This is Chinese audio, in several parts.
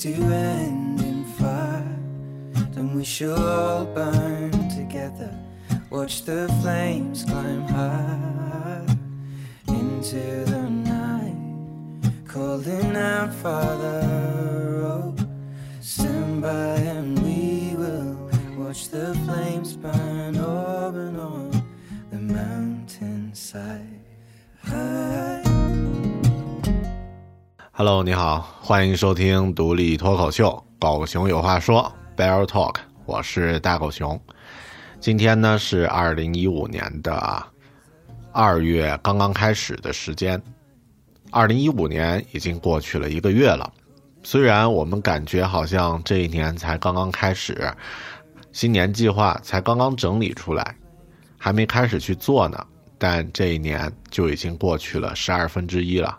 To end in fire, then we shall all burn together. Watch the flames climb high into the night, calling out, Father, oh, stand by and we will watch the flames burn up and on the mountainside. High. Hello，你好，欢迎收听独立脱口秀《狗熊有话说》Bear Talk，我是大狗熊。今天呢是二零一五年的二月刚刚开始的时间，二零一五年已经过去了一个月了。虽然我们感觉好像这一年才刚刚开始，新年计划才刚刚整理出来，还没开始去做呢，但这一年就已经过去了十二分之一了。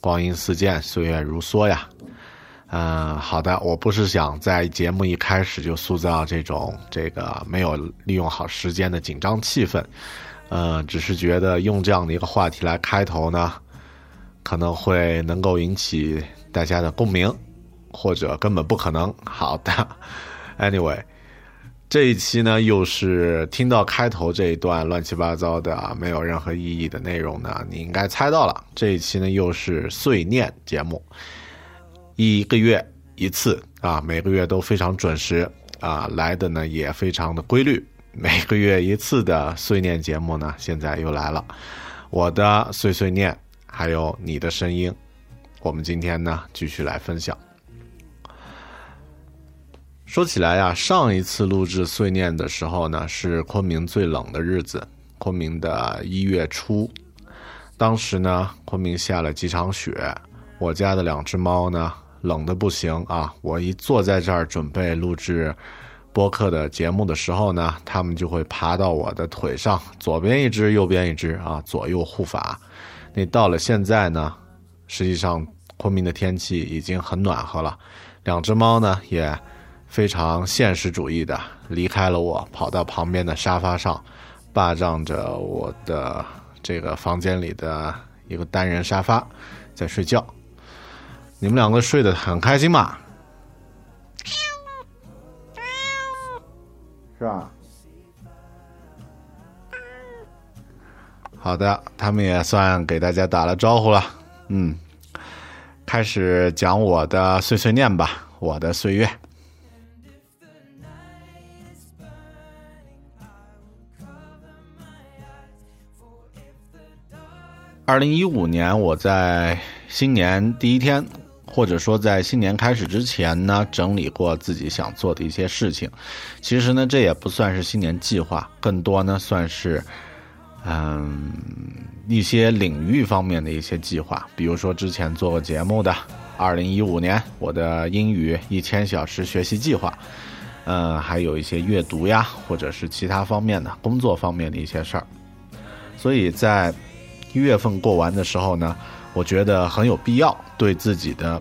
光阴似箭，岁月如梭呀。嗯、好的，我不是想在节目一开始就塑造这种这个没有利用好时间的紧张气氛，呃，只是觉得用这样的一个话题来开头呢，可能会能够引起大家的共鸣，或者根本不可能。好的，anyway，这一期呢，又是听到开头这一段乱七八糟的啊、没有任何意义的内容呢，你应该猜到了。这一期呢，又是碎念节目，一个月一次啊，每个月都非常准时啊，来的呢也非常的规律。每个月一次的碎念节目呢，现在又来了，我的碎碎念，还有你的声音，我们今天呢继续来分享。说起来呀，上一次录制碎念的时候呢，是昆明最冷的日子，昆明的一月初。当时呢，昆明下了几场雪，我家的两只猫呢，冷的不行啊。我一坐在这儿准备录制播客的节目的时候呢，它们就会爬到我的腿上，左边一只，右边一只啊，左右护法。那到了现在呢，实际上昆明的天气已经很暖和了，两只猫呢也。非常现实主义的离开了我，跑到旁边的沙发上，霸占着我的这个房间里的一个单人沙发，在睡觉。你们两个睡得很开心嘛？是吧？好的，他们也算给大家打了招呼了。嗯，开始讲我的碎碎念吧，我的岁月。二零一五年，我在新年第一天，或者说在新年开始之前呢，整理过自己想做的一些事情。其实呢，这也不算是新年计划，更多呢算是，嗯，一些领域方面的一些计划。比如说之前做过节目的，二零一五年我的英语一千小时学习计划，嗯，还有一些阅读呀，或者是其他方面的工作方面的一些事儿。所以在一月份过完的时候呢，我觉得很有必要对自己的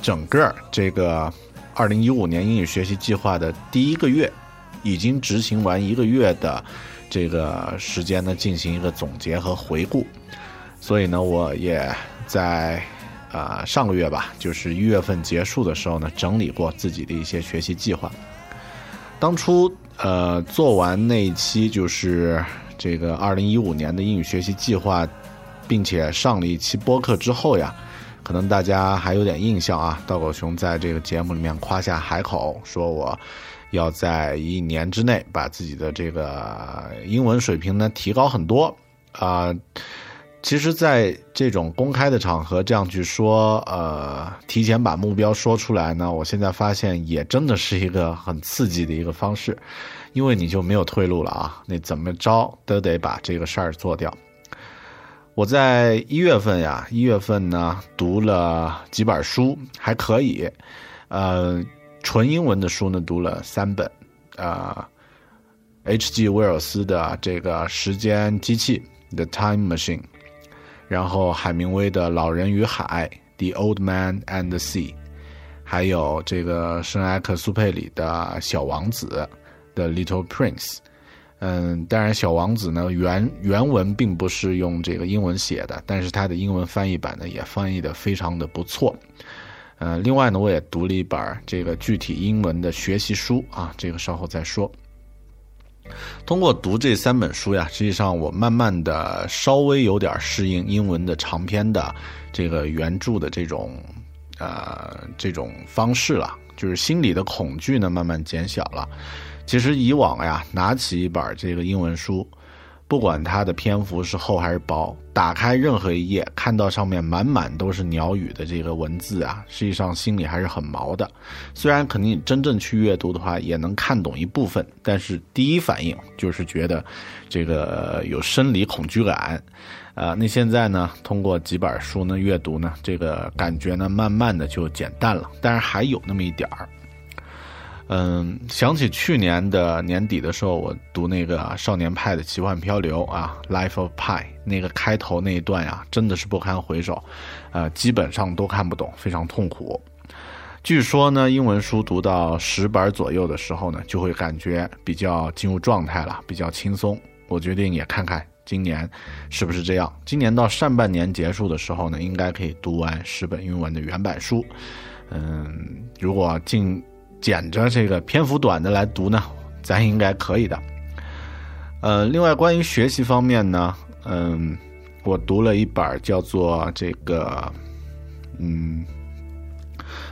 整个这个二零一五年英语学习计划的第一个月，已经执行完一个月的这个时间呢，进行一个总结和回顾。所以呢，我也在呃上个月吧，就是一月份结束的时候呢，整理过自己的一些学习计划。当初呃做完那一期就是。这个二零一五年的英语学习计划并且上了一期播客之后呀，可能大家还有点印象啊。道狗熊在这个节目里面夸下海口，说我要在一年之内把自己的这个英文水平呢提高很多啊。其实，在这种公开的场合这样去说，呃，提前把目标说出来呢，我现在发现也真的是一个很刺激的一个方式，因为你就没有退路了啊，你怎么着都得把这个事儿做掉。我在一月份呀，一月份呢读了几本书，还可以，呃，纯英文的书呢读了三本，啊，H.G. 威尔斯的这个时间机器《The Time Machine》。然后海明威的《老人与海》（The Old Man and the Sea），还有这个圣埃克苏佩里的《小王子》（The Little Prince）。嗯，当然，《小王子》呢原原文并不是用这个英文写的，但是它的英文翻译版呢也翻译的非常的不错。嗯，另外呢，我也读了一本这个具体英文的学习书啊，这个稍后再说。通过读这三本书呀，实际上我慢慢的稍微有点适应英文的长篇的这个原著的这种呃这种方式了，就是心里的恐惧呢慢慢减小了。其实以往呀，拿起一本这个英文书。不管它的篇幅是厚还是薄，打开任何一页，看到上面满满都是鸟语的这个文字啊，实际上心里还是很毛的。虽然肯定真正去阅读的话，也能看懂一部分，但是第一反应就是觉得这个有生理恐惧感。呃，那现在呢，通过几本书呢阅读呢，这个感觉呢慢慢的就减淡了，但是还有那么一点儿。嗯，想起去年的年底的时候，我读那个《少年派的奇幻漂流》啊，《Life of Pi》那个开头那一段呀，真的是不堪回首，呃，基本上都看不懂，非常痛苦。据说呢，英文书读到十本左右的时候呢，就会感觉比较进入状态了，比较轻松。我决定也看看今年是不是这样。今年到上半年结束的时候呢，应该可以读完十本英文的原版书。嗯，如果进。捡着这个篇幅短的来读呢，咱应该可以的。呃，另外关于学习方面呢，嗯，我读了一本叫做这个，嗯，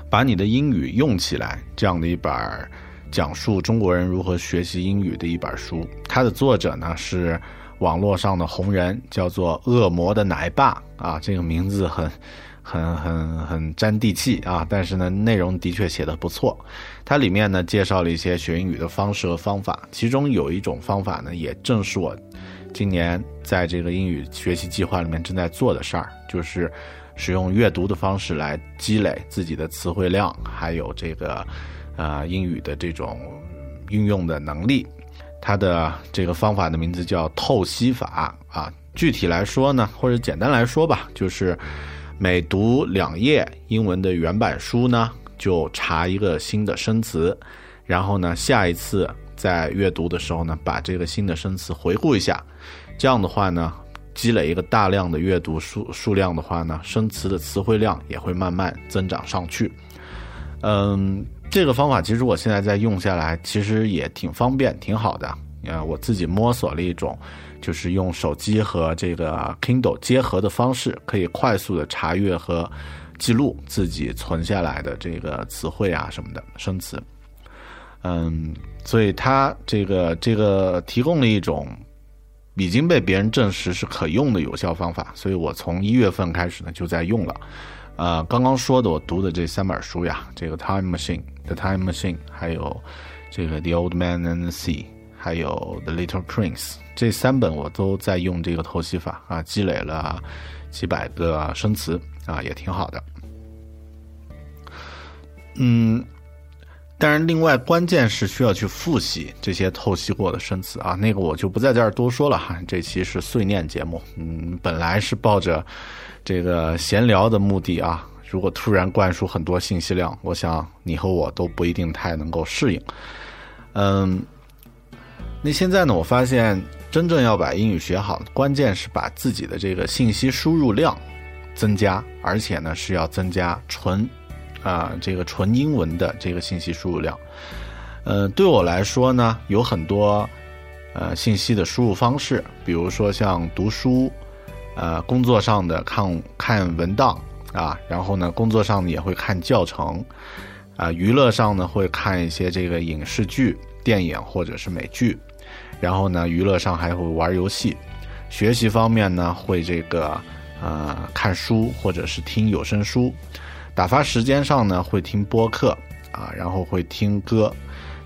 把你的英语用起来这样的一本讲述中国人如何学习英语的一本书。它的作者呢是网络上的红人，叫做“恶魔的奶爸”啊，这个名字很。很很很沾地气啊！但是呢，内容的确写的不错。它里面呢介绍了一些学英语的方式和方法，其中有一种方法呢，也正是我今年在这个英语学习计划里面正在做的事儿，就是使用阅读的方式来积累自己的词汇量，还有这个呃英语的这种运用的能力。它的这个方法的名字叫透析法啊。具体来说呢，或者简单来说吧，就是。每读两页英文的原版书呢，就查一个新的生词，然后呢，下一次在阅读的时候呢，把这个新的生词回顾一下。这样的话呢，积累一个大量的阅读数数量的话呢，生词的词汇量也会慢慢增长上去。嗯，这个方法其实我现在在用下来，其实也挺方便，挺好的。呃，我自己摸索了一种。就是用手机和这个 Kindle 结合的方式，可以快速的查阅和记录自己存下来的这个词汇啊什么的生词。嗯，所以它这个这个提供了一种已经被别人证实是可用的有效方法，所以我从一月份开始呢就在用了。呃，刚刚说的我读的这三本书呀，这个 Time Machine、The Time Machine，还有这个 The Old Man and the Sea，还有 The Little Prince。这三本我都在用这个透析法啊，积累了几百个生词啊，也挺好的。嗯，当然，另外关键是需要去复习这些透析过的生词啊，那个我就不在这儿多说了哈。这期是碎念节目，嗯，本来是抱着这个闲聊的目的啊，如果突然灌输很多信息量，我想你和我都不一定太能够适应。嗯，那现在呢，我发现。真正要把英语学好，关键是把自己的这个信息输入量增加，而且呢是要增加纯啊这个纯英文的这个信息输入量。呃，对我来说呢，有很多呃信息的输入方式，比如说像读书、呃工作上的看看文档啊，然后呢工作上也会看教程，啊娱乐上呢会看一些这个影视剧、电影或者是美剧，然后呢娱乐上还会玩游戏，学习方面呢会这个呃看书或者是听有声书，打发时间上呢会听播客啊，然后会听歌。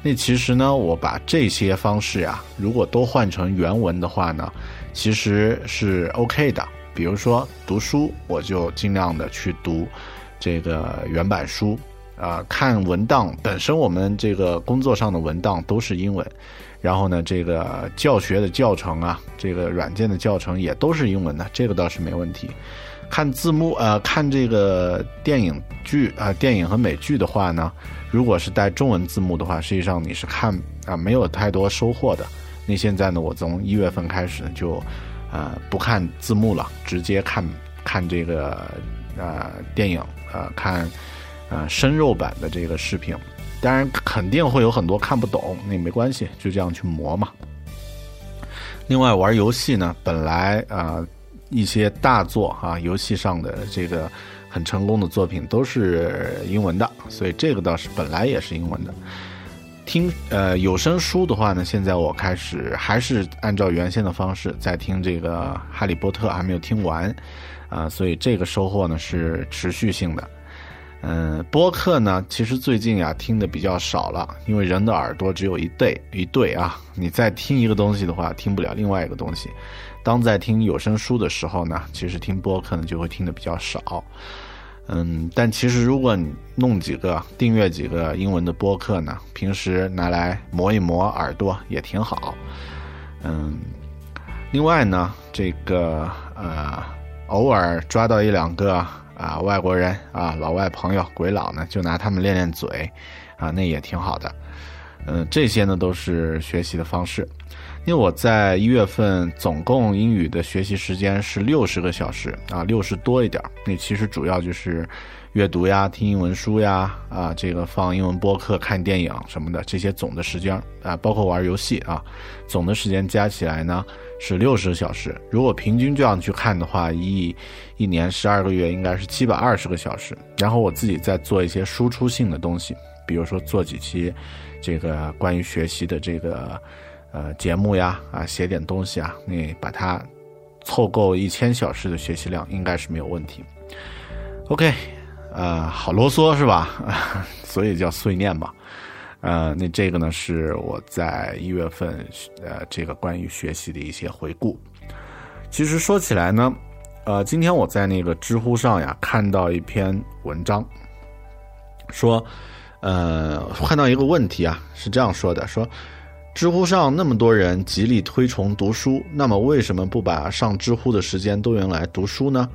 那其实呢，我把这些方式呀，如果都换成原文的话呢，其实是 OK 的。比如说读书，我就尽量的去读这个原版书，啊，看文档本身，我们这个工作上的文档都是英文，然后呢，这个教学的教程啊，这个软件的教程也都是英文的，这个倒是没问题。看字幕，呃，看这个电影剧啊，电影和美剧的话呢。如果是带中文字幕的话，实际上你是看啊没有太多收获的。那现在呢，我从一月份开始就，呃不看字幕了，直接看看这个呃电影，呃看呃生肉版的这个视频。当然肯定会有很多看不懂，那没关系，就这样去磨嘛。另外玩游戏呢，本来啊一些大作啊游戏上的这个。很成功的作品都是英文的，所以这个倒是本来也是英文的。听呃有声书的话呢，现在我开始还是按照原先的方式在听这个《哈利波特》，还没有听完啊，所以这个收获呢是持续性的。嗯，播客呢，其实最近啊听的比较少了，因为人的耳朵只有一对一对啊，你再听一个东西的话，听不了另外一个东西。当在听有声书的时候呢，其实听播客呢就会听的比较少。嗯，但其实如果你弄几个订阅几个英文的播客呢，平时拿来磨一磨耳朵也挺好。嗯，另外呢，这个呃，偶尔抓到一两个啊外国人啊老外朋友鬼佬呢，就拿他们练练嘴，啊，那也挺好的。嗯，这些呢都是学习的方式。因为我在一月份总共英语的学习时间是六十个小时啊，六十多一点那其实主要就是阅读呀、听英文书呀、啊这个放英文播客、看电影什么的这些总的时间啊，包括玩游戏啊，总的时间加起来呢是六十小时。如果平均这样去看的话，一一年十二个月应该是七百二十个小时。然后我自己再做一些输出性的东西，比如说做几期这个关于学习的这个。呃，节目呀，啊，写点东西啊，你把它凑够一千小时的学习量，应该是没有问题。OK，呃，好啰嗦是吧？所以叫碎念吧。呃，那这个呢，是我在一月份呃这个关于学习的一些回顾。其实说起来呢，呃，今天我在那个知乎上呀看到一篇文章，说，呃，看到一个问题啊，是这样说的，说。知乎上那么多人极力推崇读书，那么为什么不把上知乎的时间都用来读书呢？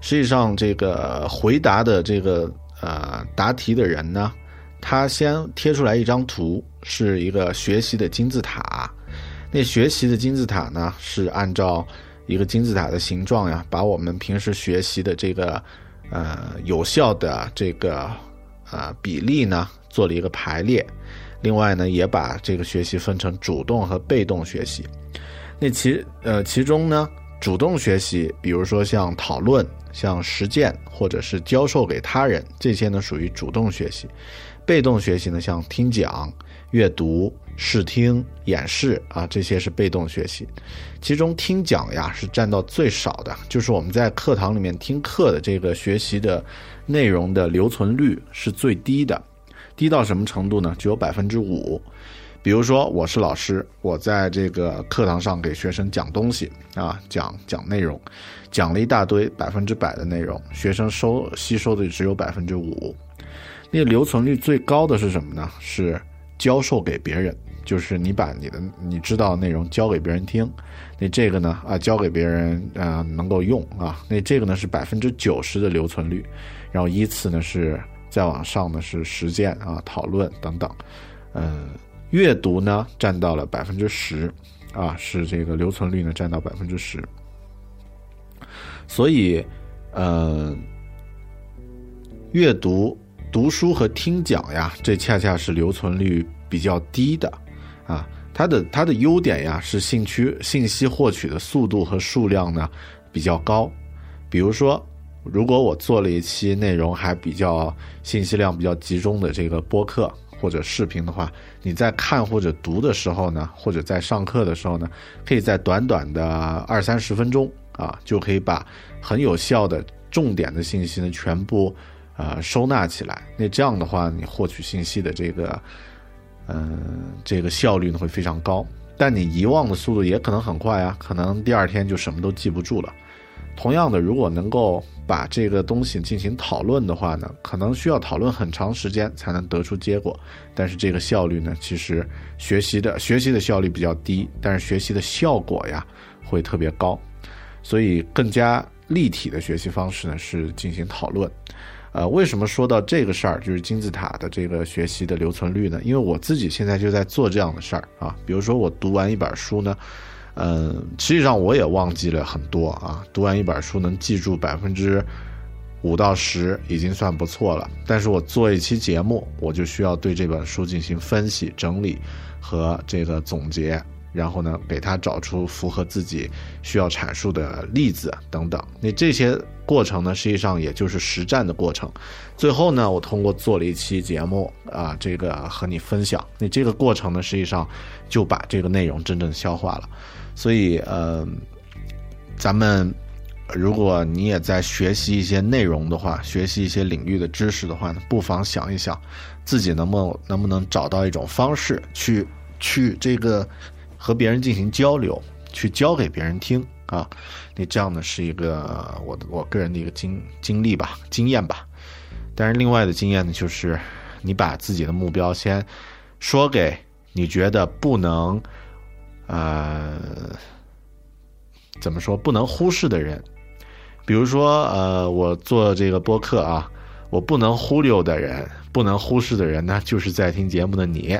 实际上，这个回答的这个呃答题的人呢，他先贴出来一张图，是一个学习的金字塔。那学习的金字塔呢，是按照一个金字塔的形状呀，把我们平时学习的这个呃有效的这个呃比例呢，做了一个排列。另外呢，也把这个学习分成主动和被动学习。那其呃其中呢，主动学习，比如说像讨论、像实践或者是教授给他人，这些呢属于主动学习。被动学习呢，像听讲、阅读、视听、演示啊，这些是被动学习。其中听讲呀是占到最少的，就是我们在课堂里面听课的这个学习的内容的留存率是最低的。低到什么程度呢？只有百分之五。比如说，我是老师，我在这个课堂上给学生讲东西啊，讲讲内容，讲了一大堆百分之百的内容，学生收吸收的只有百分之五。那留存率最高的是什么呢？是教授给别人，就是你把你的你知道的内容教给别人听。那这个呢啊，教给别人啊能够用啊。那这个呢是百分之九十的留存率，然后依次呢是。再往上呢是实践啊、讨论等等，嗯，阅读呢占到了百分之十，啊，是这个留存率呢占到百分之十，所以，呃，阅读、读书和听讲呀，这恰恰是留存率比较低的，啊，它的它的优点呀是信区信息获取的速度和数量呢比较高。比如说，如果我做了一期内容还比较信息量比较集中的这个播客或者视频的话，你在看或者读的时候呢，或者在上课的时候呢，可以在短短的二三十分钟啊，就可以把很有效的重点的信息呢全部呃收纳起来。那这样的话，你获取信息的这个嗯、这个效率呢会非常高。但你遗忘的速度也可能很快啊，可能第二天就什么都记不住了。同样的，如果能够把这个东西进行讨论的话呢，可能需要讨论很长时间才能得出结果，但是这个效率呢，其实学习的学习的效率比较低，但是学习的效果呀会特别高，所以更加立体的学习方式呢是进行讨论。呃，为什么说到这个事儿，就是金字塔的这个学习的留存率呢？因为我自己现在就在做这样的事儿啊，比如说我读完一本书呢。嗯，实际上我也忘记了很多啊。读完一本书能记住百分之五到十，已经算不错了。但是我做一期节目，我就需要对这本书进行分析、整理和这个总结，然后呢，给它找出符合自己需要阐述的例子等等。那这些过程呢，实际上也就是实战的过程。最后呢，我通过做了一期节目啊，这个和你分享。那这个过程呢，实际上就把这个内容真正消化了。所以，呃，咱们如果你也在学习一些内容的话，学习一些领域的知识的话呢，不妨想一想，自己能不能能不能找到一种方式去去这个和别人进行交流，去教给别人听啊。那这样呢是一个我我个人的一个经经历吧，经验吧。但是另外的经验呢，就是你把自己的目标先说给你觉得不能。呃，怎么说不能忽视的人？比如说，呃，我做这个播客啊，我不能忽悠的人，不能忽视的人呢，就是在听节目的你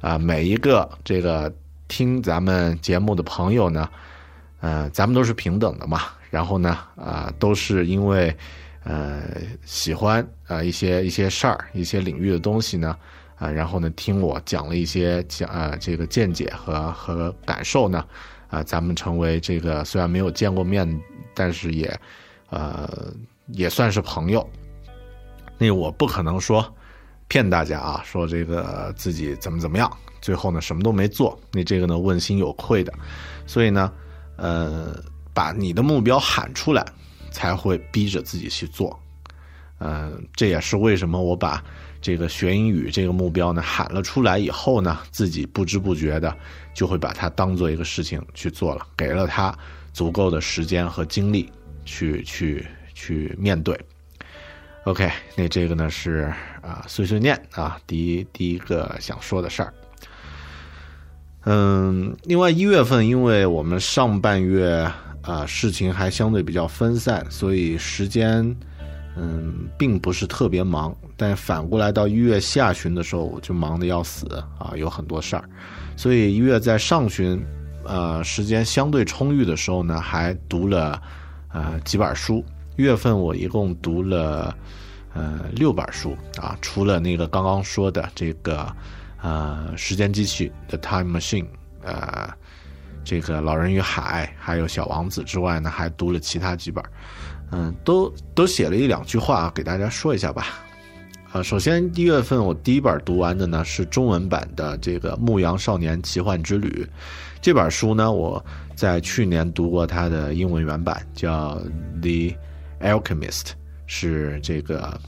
啊。每一个这个听咱们节目的朋友呢，呃，咱们都是平等的嘛。然后呢，啊，都是因为呃喜欢啊一些一些事儿、一些领域的东西呢。啊，然后呢，听我讲了一些讲啊这个见解和和感受呢，啊，咱们成为这个虽然没有见过面，但是也，呃，也算是朋友。那我不可能说骗大家啊，说这个自己怎么怎么样，最后呢什么都没做，那这个呢问心有愧的。所以呢，呃，把你的目标喊出来，才会逼着自己去做。嗯，这也是为什么我把。这个学英语这个目标呢，喊了出来以后呢，自己不知不觉的就会把它当做一个事情去做了，给了他足够的时间和精力去去去面对。OK，那这个呢是啊碎碎念啊，第一第一个想说的事儿。嗯，另外一月份，因为我们上半月啊事情还相对比较分散，所以时间。嗯，并不是特别忙，但反过来到一月下旬的时候，我就忙得要死啊，有很多事儿，所以一月在上旬，呃，时间相对充裕的时候呢，还读了呃几本书。月份我一共读了呃六本书啊，除了那个刚刚说的这个呃时间机器 The Time Machine，呃，这个老人与海，还有小王子之外呢，还读了其他几本。嗯，都都写了一两句话给大家说一下吧。啊，首先一月份我第一本读完的呢是中文版的这个《牧羊少年奇幻之旅》这本书呢，我在去年读过它的英文原版，叫《The Alchemist》，是这个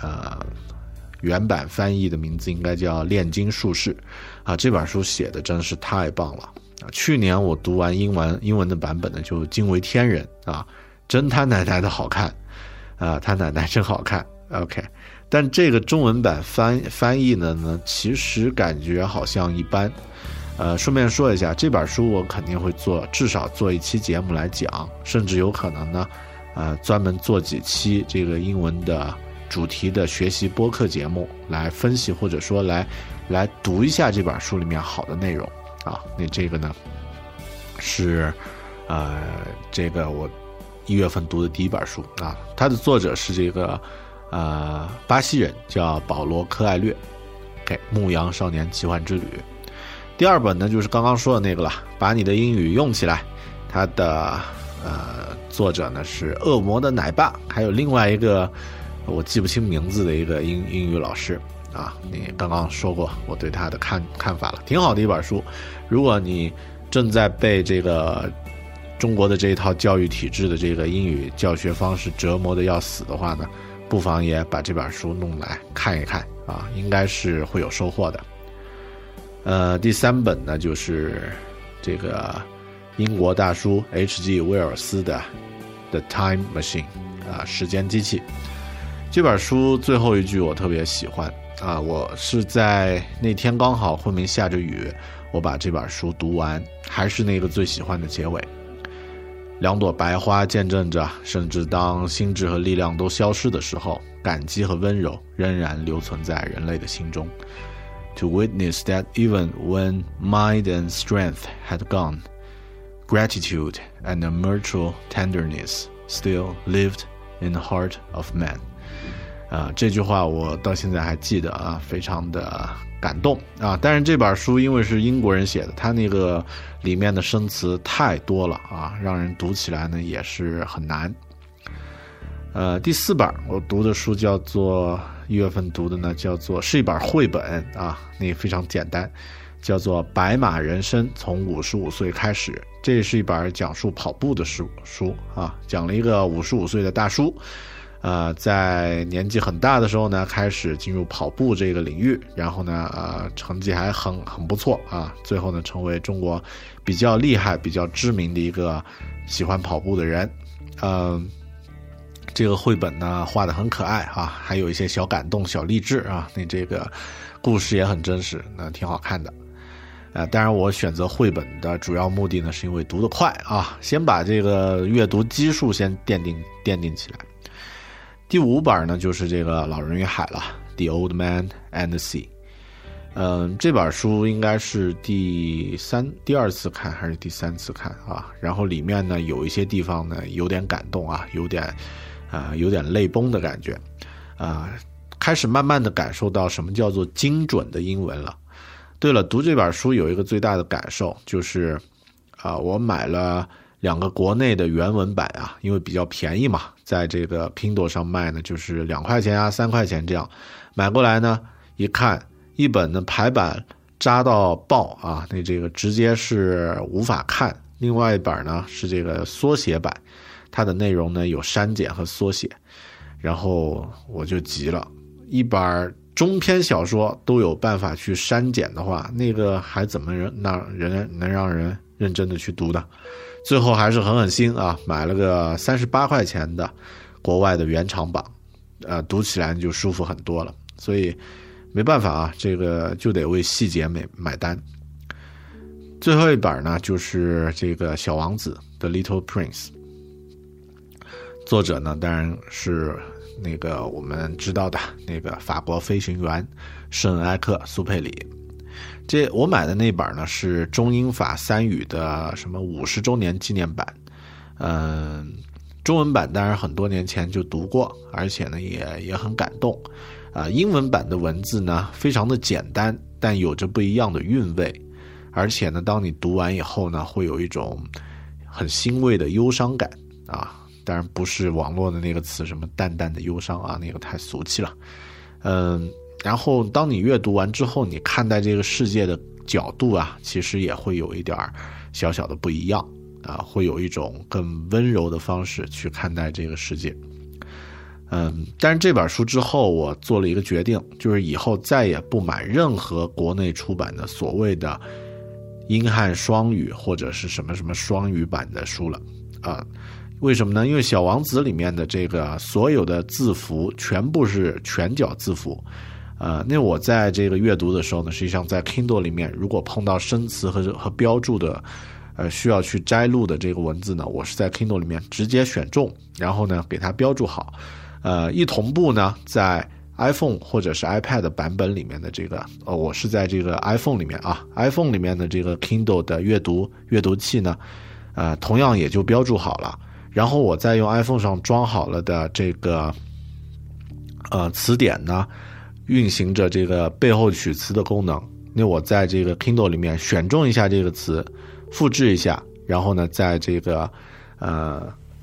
呃原版翻译的名字应该叫《炼金术士》啊。这本书写的真是太棒了啊！去年我读完英文英文的版本呢，就惊为天人啊。真他奶奶的好看，啊，他奶奶真好看。OK，但这个中文版翻翻译的呢，其实感觉好像一般。呃，顺便说一下，这本书我肯定会做，至少做一期节目来讲，甚至有可能呢，呃，专门做几期这个英文的主题的学习播客节目来分析，或者说来来读一下这本书里面好的内容啊。那这个呢，是呃，这个我。一月份读的第一本书啊，它的作者是这个，呃，巴西人，叫保罗·科艾略，给《牧羊少年奇幻之旅》。第二本呢，就是刚刚说的那个了，把你的英语用起来。它的呃，作者呢是恶魔的奶爸，还有另外一个我记不清名字的一个英英语老师啊。你刚刚说过我对他的看看法了，挺好的一本书。如果你正在被这个中国的这一套教育体制的这个英语教学方式折磨的要死的话呢，不妨也把这本书弄来看一看啊，应该是会有收获的。呃，第三本呢就是这个英国大叔 H.G. 威尔斯的《The Time Machine》啊，时间机器。这本书最后一句我特别喜欢啊，我是在那天刚好昆明下着雨，我把这本书读完，还是那个最喜欢的结尾。两朵白花见证着，甚至当心智和力量都消失的时候，感激和温柔仍然留存在人类的心中。to witness that even when mind and strength had gone, gratitude and a mutual tenderness still lived in the heart of man。啊，这句话我到现在还记得啊，非常的感动啊。但是这本书因为是英国人写的，他那个里面的生词太多了啊，让人读起来呢也是很难。呃，第四本我读的书叫做一月份读的呢，叫做是一本绘本啊，那非常简单，叫做《白马人生：从五十五岁开始》。这是一本讲述跑步的书书啊，讲了一个五十五岁的大叔，呃，在年纪很大的时候呢，开始进入跑步这个领域，然后呢，呃，成绩还很很不错啊，最后呢，成为中国比较厉害、比较知名的一个喜欢跑步的人，嗯。这个绘本呢画的很可爱啊，还有一些小感动、小励志啊。那这个故事也很真实，那挺好看的。呃，当然我选择绘本的主要目的呢，是因为读得快啊，先把这个阅读基数先奠定奠定起来。第五本呢就是这个《老人与海》了，《The Old Man and the Sea》。嗯，这本书应该是第三、第二次看还是第三次看啊？然后里面呢有一些地方呢有点感动啊，有点。啊，有点泪崩的感觉，啊，开始慢慢的感受到什么叫做精准的英文了。对了，读这本书有一个最大的感受就是，啊，我买了两个国内的原文版啊，因为比较便宜嘛，在这个 Kindle 上卖呢，就是两块钱啊，三块钱这样，买过来呢，一看一本呢排版扎到爆啊，那这个直接是无法看，另外一本呢是这个缩写版。它的内容呢有删减和缩写，然后我就急了。一本中篇小说都有办法去删减的话，那个还怎么人让人能让人认真的去读的？最后还是狠狠心啊，买了个三十八块钱的国外的原厂版，呃，读起来就舒服很多了。所以没办法啊，这个就得为细节买买单。最后一本呢，就是这个小王子的《Little Prince》。作者呢，当然是那个我们知道的那个法国飞行员圣埃克苏佩里。这我买的那本呢是中英法三语的什么五十周年纪念版，嗯，中文版当然很多年前就读过，而且呢也也很感动。啊，英文版的文字呢非常的简单，但有着不一样的韵味，而且呢，当你读完以后呢，会有一种很欣慰的忧伤感啊。当然不是网络的那个词，什么淡淡的忧伤啊，那个太俗气了。嗯，然后当你阅读完之后，你看待这个世界的角度啊，其实也会有一点小小的不一样啊，会有一种更温柔的方式去看待这个世界。嗯，但是这本书之后，我做了一个决定，就是以后再也不买任何国内出版的所谓的英汉双语或者是什么什么双语版的书了啊。为什么呢？因为《小王子》里面的这个所有的字符全部是全角字符，呃，那我在这个阅读的时候呢，实际上在 Kindle 里面，如果碰到生词和和标注的，呃，需要去摘录的这个文字呢，我是在 Kindle 里面直接选中，然后呢给它标注好，呃，一同步呢，在 iPhone 或者是 iPad 版本里面的这个，呃，我是在这个 iPhone 里面啊，iPhone 里面的这个 Kindle 的阅读阅读器呢，呃，同样也就标注好了。然后我再用 iPhone 上装好了的这个呃词典呢，运行着这个背后取词的功能。那我在这个 Kindle 里面选中一下这个词，复制一下，然后呢，在这个呃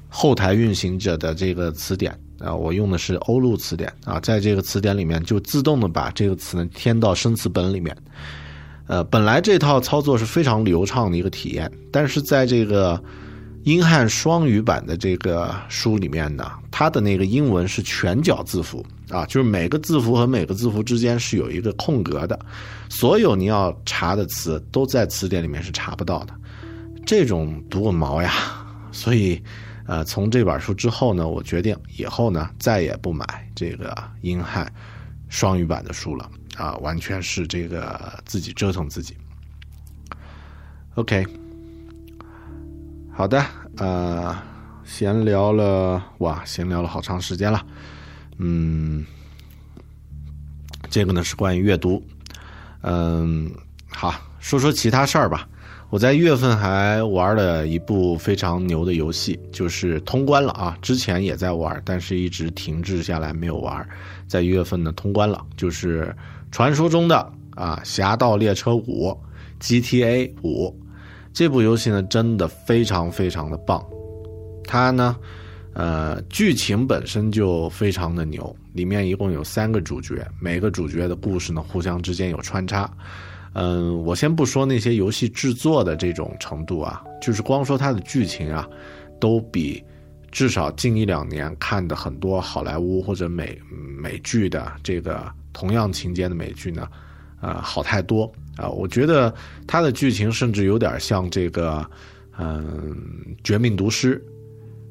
后台运行者的这个词典啊，我用的是欧陆词典啊，在这个词典里面就自动的把这个词呢添到生词本里面。呃，本来这套操作是非常流畅的一个体验，但是在这个英汉双语版的这个书里面呢，它的那个英文是全角字符啊，就是每个字符和每个字符之间是有一个空格的，所有你要查的词都在词典里面是查不到的，这种读个毛呀！所以，呃，从这本书之后呢，我决定以后呢再也不买这个英汉双语版的书了。啊，完全是这个自己折腾自己。OK，好的，呃，闲聊了哇，闲聊了好长时间了。嗯，这个呢是关于阅读。嗯，好，说说其他事儿吧。我在一月份还玩了一部非常牛的游戏，就是通关了啊。之前也在玩，但是一直停滞下来没有玩。在一月份呢通关了，就是传说中的啊《侠盗猎车五》GTA 五这部游戏呢，真的非常非常的棒。它呢，呃，剧情本身就非常的牛，里面一共有三个主角，每个主角的故事呢互相之间有穿插。嗯，我先不说那些游戏制作的这种程度啊，就是光说它的剧情啊，都比至少近一两年看的很多好莱坞或者美美剧的这个同样情节的美剧呢，呃，好太多啊！我觉得它的剧情甚至有点像这个，嗯，《绝命毒师》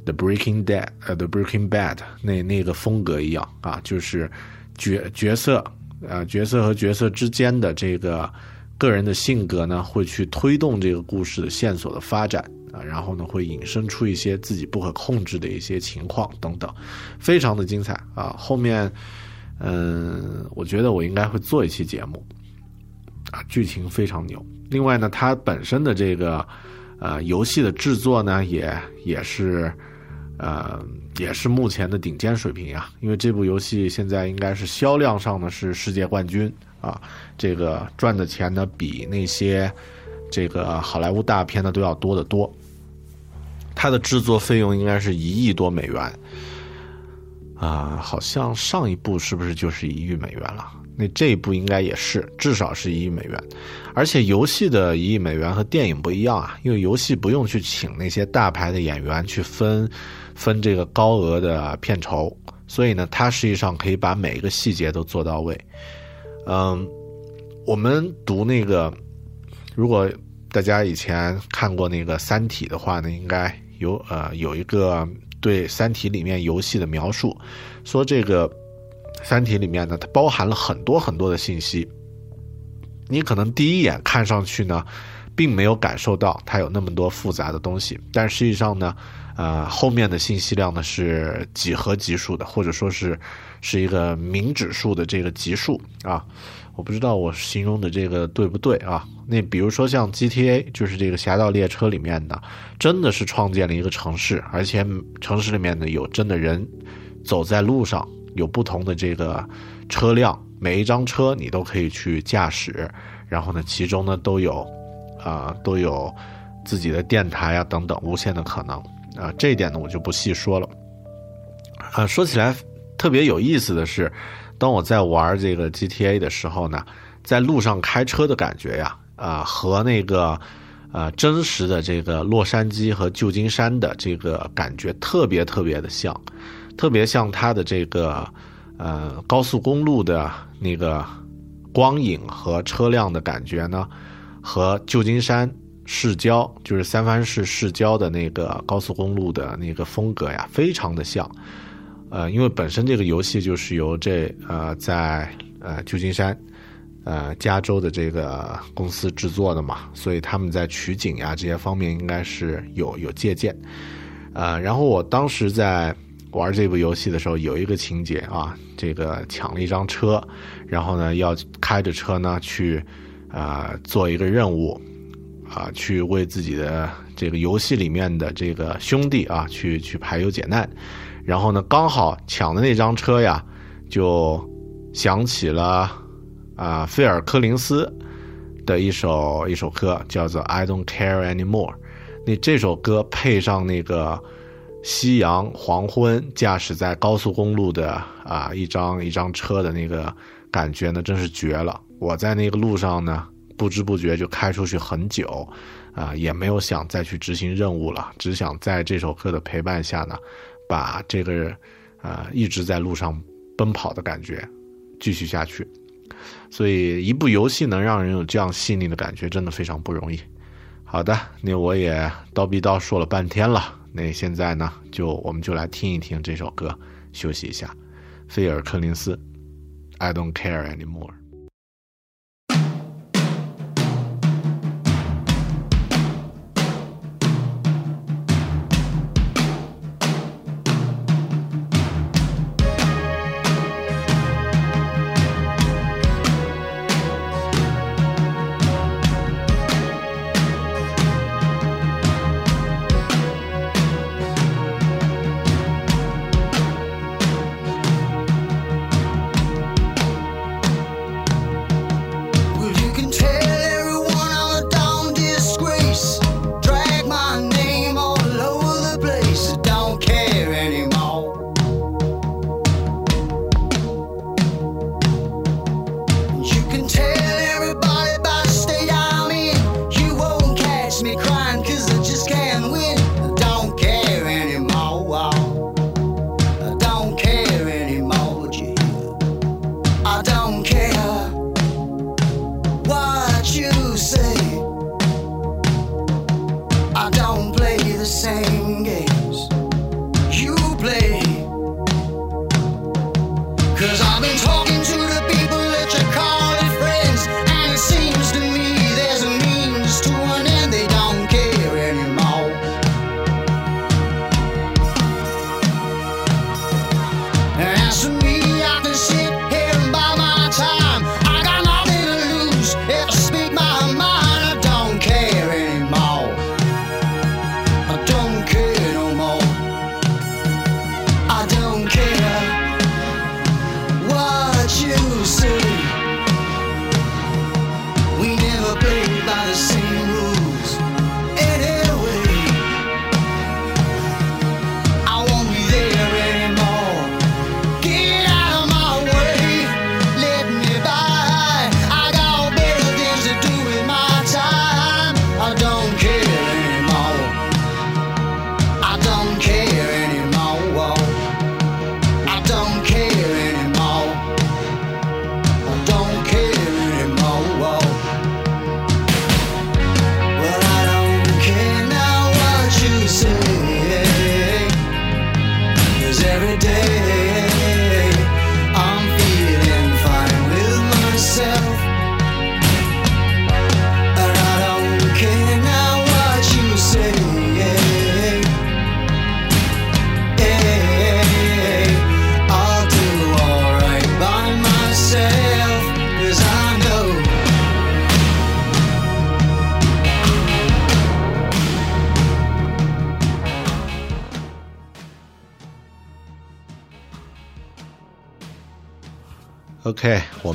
The Breaking Dead，呃，The Breaking Bad 那那个风格一样啊，就是角角色，呃，角色和角色之间的这个。个人的性格呢，会去推动这个故事的线索的发展啊，然后呢，会引申出一些自己不可控制的一些情况等等，非常的精彩啊。后面，嗯，我觉得我应该会做一期节目啊，剧情非常牛。另外呢，它本身的这个呃游戏的制作呢，也也是呃也是目前的顶尖水平啊，因为这部游戏现在应该是销量上呢是世界冠军。啊，这个赚的钱呢，比那些这个好莱坞大片呢都要多得多。它的制作费用应该是一亿多美元，啊，好像上一部是不是就是一亿美元了？那这一部应该也是，至少是一亿美元。而且游戏的一亿美元和电影不一样啊，因为游戏不用去请那些大牌的演员去分分这个高额的片酬，所以呢，它实际上可以把每一个细节都做到位。嗯，我们读那个，如果大家以前看过那个《三体》的话呢，应该有呃有一个对《三体》里面游戏的描述，说这个《三体》里面呢，它包含了很多很多的信息。你可能第一眼看上去呢，并没有感受到它有那么多复杂的东西，但实际上呢，呃，后面的信息量呢是几何级数的，或者说是。是一个明指数的这个级数啊，我不知道我形容的这个对不对啊？那比如说像 GTA，就是这个《侠盗猎车》里面的，真的是创建了一个城市，而且城市里面呢有真的人走在路上，有不同的这个车辆，每一张车你都可以去驾驶，然后呢，其中呢都有啊都有自己的电台啊等等无限的可能啊，这一点呢我就不细说了啊，说起来。特别有意思的是，当我在玩这个 GTA 的时候呢，在路上开车的感觉呀，啊，和那个，呃，真实的这个洛杉矶和旧金山的这个感觉特别特别的像，特别像它的这个，呃，高速公路的那个光影和车辆的感觉呢，和旧金山市郊，就是三藩市市郊的那个高速公路的那个风格呀，非常的像。呃，因为本身这个游戏就是由这呃在呃旧金山，呃加州的这个公司制作的嘛，所以他们在取景呀这些方面应该是有有借鉴。呃，然后我当时在玩这部游戏的时候，有一个情节啊，这个抢了一张车，然后呢要开着车呢去啊做一个任务，啊去为自己的这个游戏里面的这个兄弟啊去去排忧解难。然后呢，刚好抢的那张车呀，就想起了啊，菲尔·柯林斯的一首一首歌，叫做《I Don't Care Anymore》。那这首歌配上那个夕阳黄昏，驾驶在高速公路的啊一张一张车的那个感觉呢，真是绝了。我在那个路上呢，不知不觉就开出去很久，啊，也没有想再去执行任务了，只想在这首歌的陪伴下呢，把这个呃一直在路上奔跑的感觉继续下去。所以，一部游戏能让人有这样细腻的感觉，真的非常不容易。好的，那我也叨逼叨说了半天了，那现在呢，就我们就来听一听这首歌，休息一下。菲尔·柯林斯，I don't care anymore。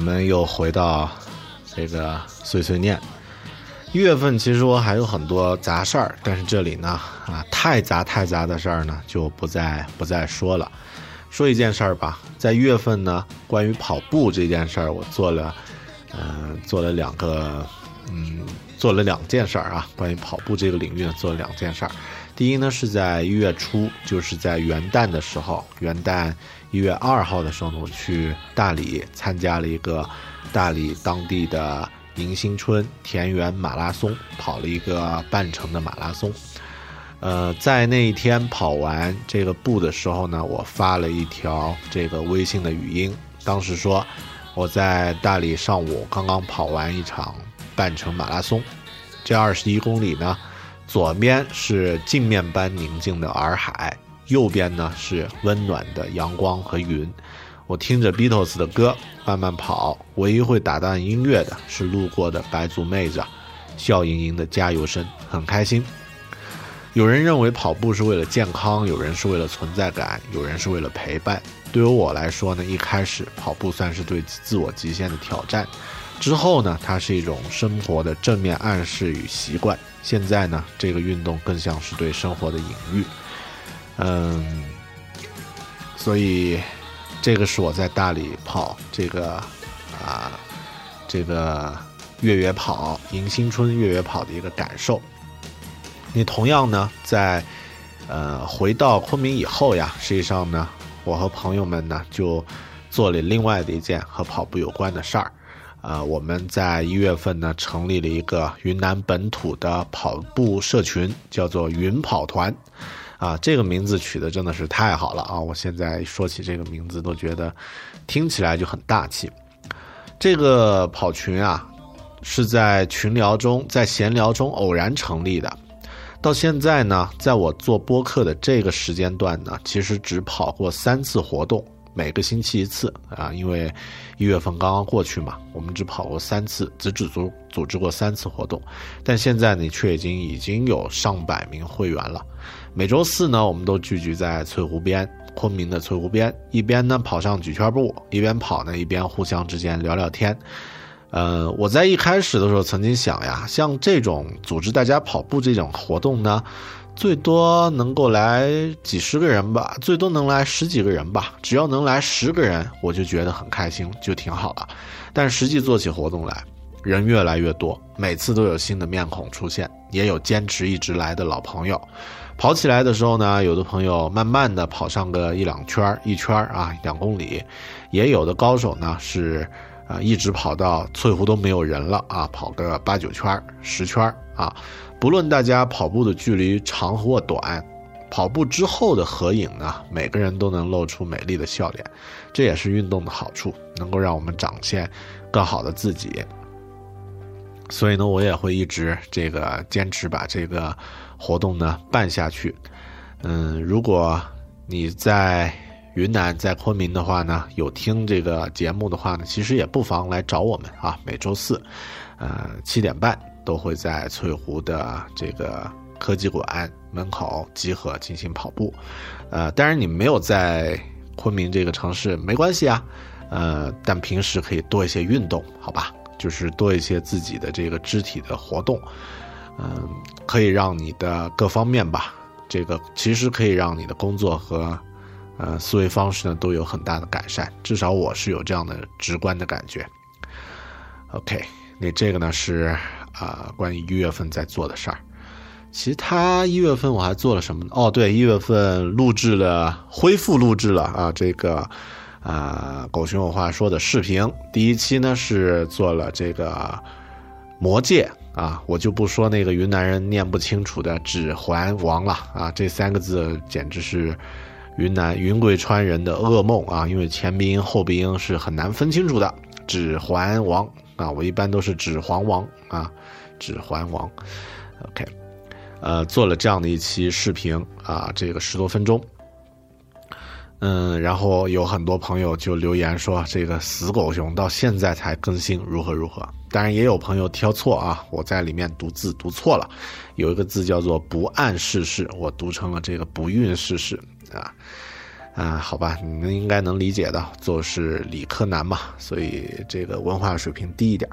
们又回到这个碎碎念。一月份其实我还有很多杂事儿，但是这里呢，啊，太杂太杂的事儿呢，就不再不再说了。说一件事儿吧，在一月份呢，关于跑步这件事儿，我做了，嗯，做了两个，嗯，做了两件事儿啊。关于跑步这个领域呢，做了两件事儿。第一呢，是在一月初，就是在元旦的时候，元旦。一月二号的时候呢，我去大理参加了一个大理当地的迎新春田园马拉松，跑了一个半程的马拉松。呃，在那一天跑完这个步的时候呢，我发了一条这个微信的语音，当时说我在大理上午刚刚跑完一场半程马拉松，这二十一公里呢，左边是镜面般宁静的洱海。右边呢是温暖的阳光和云，我听着 Beatles 的歌慢慢跑，唯一会打断音乐的是路过的白族妹子，笑盈盈的加油声，很开心。有人认为跑步是为了健康，有人是为了存在感，有人是为了陪伴。对于我来说呢，一开始跑步算是对自我极限的挑战，之后呢，它是一种生活的正面暗示与习惯。现在呢，这个运动更像是对生活的隐喻。嗯，所以这个是我在大理跑这个啊，这个越野跑迎新春越野跑的一个感受。你同样呢，在呃回到昆明以后呀，实际上呢，我和朋友们呢就做了另外的一件和跑步有关的事儿。呃，我们在一月份呢成立了一个云南本土的跑步社群，叫做“云跑团”。啊，这个名字取得真的是太好了啊！我现在说起这个名字都觉得听起来就很大气。这个跑群啊，是在群聊中，在闲聊中偶然成立的。到现在呢，在我做播客的这个时间段呢，其实只跑过三次活动。每个星期一次啊，因为一月份刚刚过去嘛，我们只跑过三次，只组组组织过三次活动，但现在呢，却已经已经有上百名会员了。每周四呢，我们都聚集在翠湖边，昆明的翠湖边，一边呢跑上几圈步，一边跑呢，一边互相之间聊聊天。呃，我在一开始的时候曾经想呀，像这种组织大家跑步这种活动呢。最多能够来几十个人吧，最多能来十几个人吧。只要能来十个人，我就觉得很开心，就挺好了。但实际做起活动来，人越来越多，每次都有新的面孔出现，也有坚持一直来的老朋友。跑起来的时候呢，有的朋友慢慢的跑上个一两圈儿一圈儿啊，两公里；也有的高手呢是，啊，一直跑到翠湖都没有人了啊，跑个八九圈儿十圈儿啊。不论大家跑步的距离长或短，跑步之后的合影呢，每个人都能露出美丽的笑脸，这也是运动的好处，能够让我们展现更好的自己。所以呢，我也会一直这个坚持把这个活动呢办下去。嗯，如果你在云南在昆明的话呢，有听这个节目的话呢，其实也不妨来找我们啊，每周四，呃七点半。都会在翠湖的这个科技馆门口集合进行跑步，呃，当然你没有在昆明这个城市没关系啊，呃，但平时可以多一些运动，好吧？就是多一些自己的这个肢体的活动，嗯，可以让你的各方面吧，这个其实可以让你的工作和呃思维方式呢都有很大的改善，至少我是有这样的直观的感觉。OK，那这个呢是。啊，关于一月份在做的事儿，其他一月份我还做了什么呢？哦，对，一月份录制了，恢复录制了啊，这个啊，狗熊有话说的视频，第一期呢是做了这个魔戒啊，我就不说那个云南人念不清楚的指环王了啊，这三个字简直是云南云贵川人的噩梦啊，因为前鼻音后鼻音是很难分清楚的，指环王。啊，我一般都是指环王啊，指环王，OK，呃，做了这样的一期视频啊，这个十多分钟，嗯，然后有很多朋友就留言说，这个死狗熊到现在才更新，如何如何？当然也有朋友挑错啊，我在里面读字读错了，有一个字叫做不谙世事，我读成了这个不孕世事啊。啊，好吧，你们应该能理解的，做是理科男嘛，所以这个文化水平低一点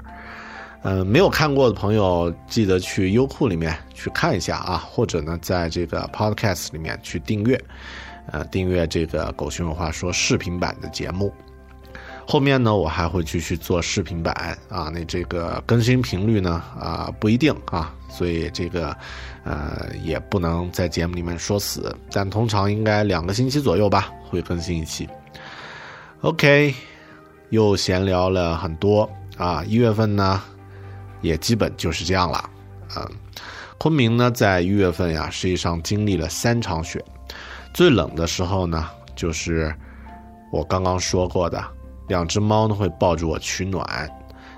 嗯，没有看过的朋友，记得去优酷里面去看一下啊，或者呢，在这个 Podcast 里面去订阅，呃，订阅这个狗熊有话说视频版的节目。后面呢，我还会继续做视频版啊，那这个更新频率呢，啊，不一定啊，所以这个，呃，也不能在节目里面说死，但通常应该两个星期左右吧，会更新一期。OK，又闲聊了很多啊，一月份呢，也基本就是这样了，嗯，昆明呢，在一月份呀，实际上经历了三场雪，最冷的时候呢，就是我刚刚说过的。两只猫呢会抱着我取暖，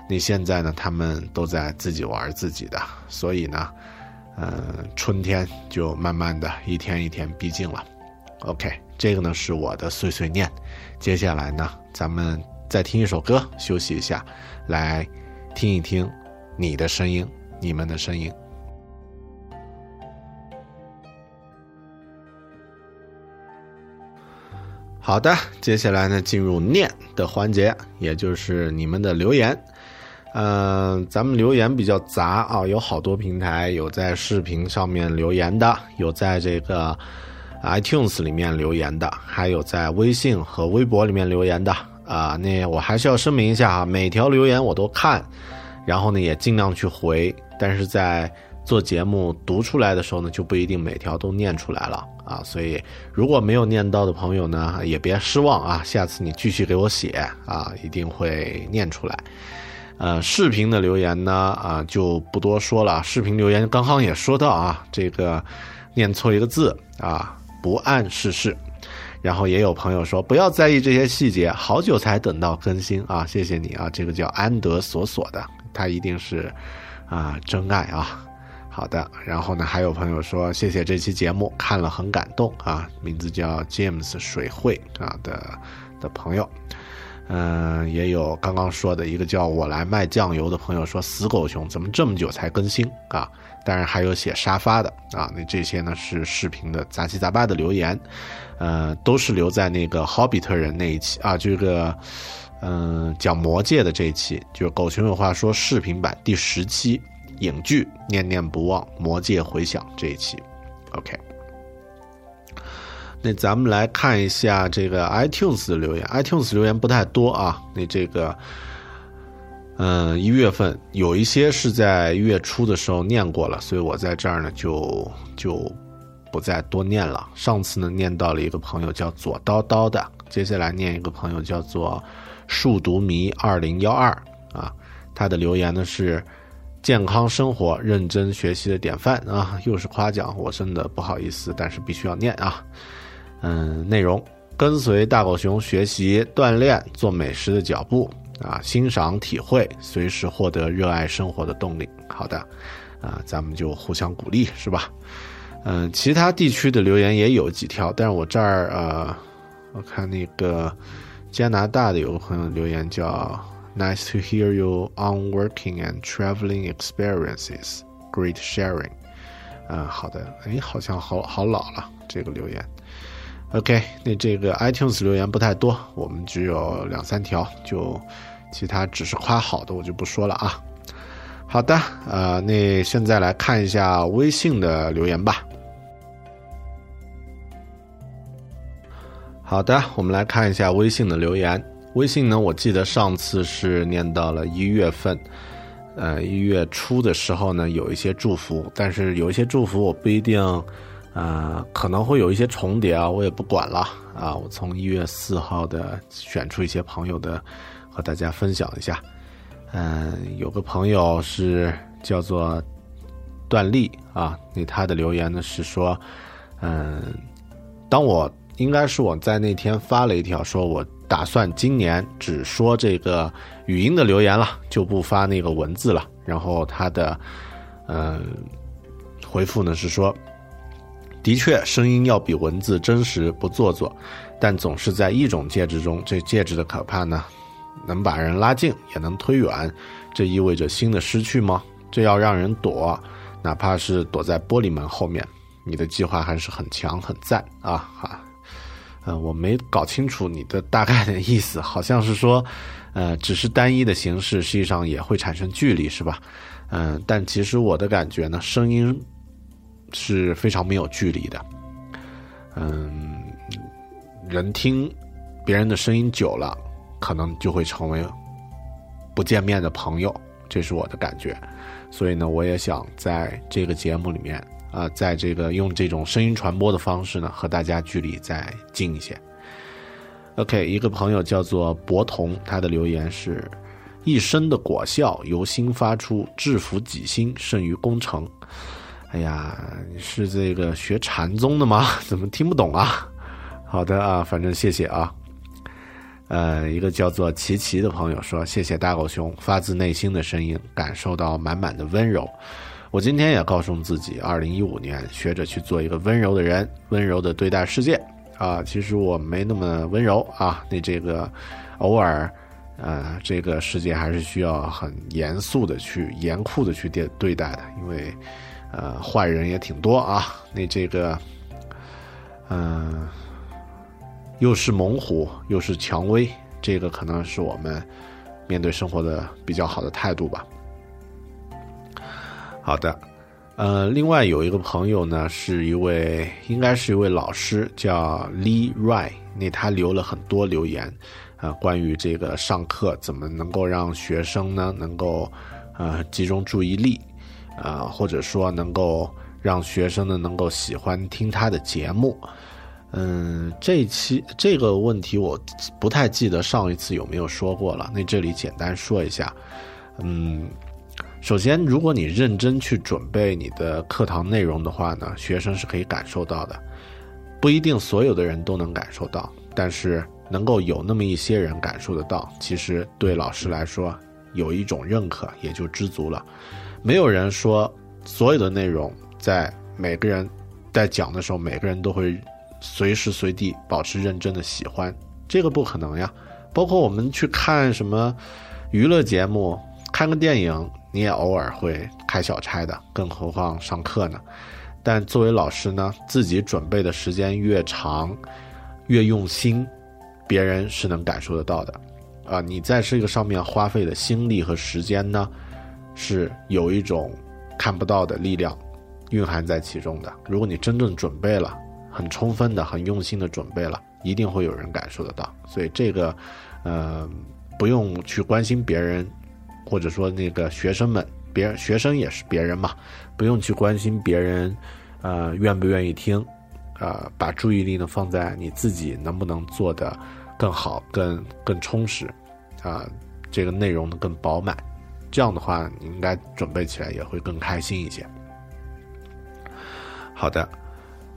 那现在呢，它们都在自己玩自己的，所以呢，嗯，春天就慢慢的一天一天逼近了。OK，这个呢是我的碎碎念，接下来呢，咱们再听一首歌，休息一下，来听一听你的声音，你们的声音。好的，接下来呢，进入念的环节，也就是你们的留言。嗯，咱们留言比较杂啊，有好多平台，有在视频上面留言的，有在这个 iTunes 里面留言的，还有在微信和微博里面留言的啊。那我还是要声明一下啊，每条留言我都看，然后呢也尽量去回，但是在做节目读出来的时候呢，就不一定每条都念出来了啊。所以如果没有念到的朋友呢，也别失望啊，下次你继续给我写啊，一定会念出来。呃，视频的留言呢，啊，就不多说了。视频留言刚刚也说到啊，这个念错一个字啊，不谙世事。然后也有朋友说，不要在意这些细节，好久才等到更新啊，谢谢你啊，这个叫安德索索的，他一定是啊真爱啊。好的，然后呢，还有朋友说，谢谢这期节目，看了很感动啊，名字叫 James 水会啊的的朋友。嗯，也有刚刚说的一个叫我来卖酱油的朋友说，死狗熊怎么这么久才更新啊？当然还有写沙发的啊，那这些呢是视频的杂七杂八的留言，呃，都是留在那个霍比特人那一期啊，这个嗯讲魔戒的这一期，就是狗熊有话说视频版第十期影剧念念不忘魔戒回响这一期，OK。那咱们来看一下这个 iTunes 的留言，iTunes 留言不太多啊。那这个，嗯，一月份有一些是在月初的时候念过了，所以我在这儿呢就就不再多念了。上次呢念到了一个朋友叫左叨叨的，接下来念一个朋友叫做数独迷二零幺二啊，他的留言呢是健康生活、认真学习的典范啊，又是夸奖，我真的不好意思，但是必须要念啊。嗯，内容跟随大狗熊学习锻炼做美食的脚步啊，欣赏体会，随时获得热爱生活的动力。好的，啊，咱们就互相鼓励，是吧？嗯，其他地区的留言也有几条，但是我这儿呃，我看那个加拿大的有个朋友留言叫 “Nice to hear you on working and traveling experiences, great sharing。”嗯，好的，哎，好像好好老了这个留言。OK，那这个 iTunes 留言不太多，我们只有两三条，就其他只是夸好的，我就不说了啊。好的，呃，那现在来看一下微信的留言吧。好的，我们来看一下微信的留言。微信呢，我记得上次是念到了一月份，呃，一月初的时候呢，有一些祝福，但是有一些祝福我不一定。呃，可能会有一些重叠啊，我也不管了啊。我从一月四号的选出一些朋友的，和大家分享一下。嗯，有个朋友是叫做段丽啊，那他的留言呢是说，嗯，当我应该是我在那天发了一条，说我打算今年只说这个语音的留言了，就不发那个文字了。然后他的嗯回复呢是说。的确，声音要比文字真实不做作，但总是在一种介质中。这介质的可怕呢，能把人拉近，也能推远。这意味着新的失去吗？这要让人躲，哪怕是躲在玻璃门后面。你的计划还是很强，很赞啊！哈，呃，我没搞清楚你的大概的意思，好像是说，呃，只是单一的形式，实际上也会产生距离，是吧？嗯，但其实我的感觉呢，声音。是非常没有距离的，嗯，人听别人的声音久了，可能就会成为不见面的朋友，这是我的感觉。所以呢，我也想在这个节目里面啊，在这个用这种声音传播的方式呢，和大家距离再近一些。OK，一个朋友叫做博同，他的留言是：一生的果效由心发出，制服己心胜于攻城。哎呀，你是这个学禅宗的吗？怎么听不懂啊？好的啊，反正谢谢啊。呃，一个叫做琪琪的朋友说：“谢谢大狗熊发自内心的声音，感受到满满的温柔。我今天也告诉自己，二零一五年学着去做一个温柔的人，温柔的对待世界。啊，其实我没那么温柔啊。那这个偶尔，呃，这个世界还是需要很严肃的去、严酷的去对对待的，因为。”呃，坏人也挺多啊。那这个，嗯，又是猛虎，又是蔷薇，这个可能是我们面对生活的比较好的态度吧。好的，呃，另外有一个朋友呢，是一位应该是一位老师，叫 Lee Rai，那他留了很多留言，啊，关于这个上课怎么能够让学生呢能够呃集中注意力，啊，或者说能够让学生呢能够喜欢听他的节目。嗯，这一期这个问题我不太记得上一次有没有说过了，那这里简单说一下。嗯，首先，如果你认真去准备你的课堂内容的话呢，学生是可以感受到的，不一定所有的人都能感受到，但是能够有那么一些人感受得到，其实对老师来说有一种认可也就知足了。没有人说所有的内容在每个人在讲的时候，每个人都会。随时随地保持认真的喜欢，这个不可能呀。包括我们去看什么娱乐节目，看个电影，你也偶尔会开小差的，更何况上课呢？但作为老师呢，自己准备的时间越长，越用心，别人是能感受得到的。啊，你在这个上面花费的心力和时间呢，是有一种看不到的力量蕴含在其中的。如果你真正准备了。很充分的、很用心的准备了，一定会有人感受得到。所以这个，呃，不用去关心别人，或者说那个学生们，别人学生也是别人嘛，不用去关心别人，呃，愿不愿意听，呃，把注意力呢放在你自己能不能做得更好、更更充实，啊，这个内容呢更饱满，这样的话，你应该准备起来也会更开心一些。好的。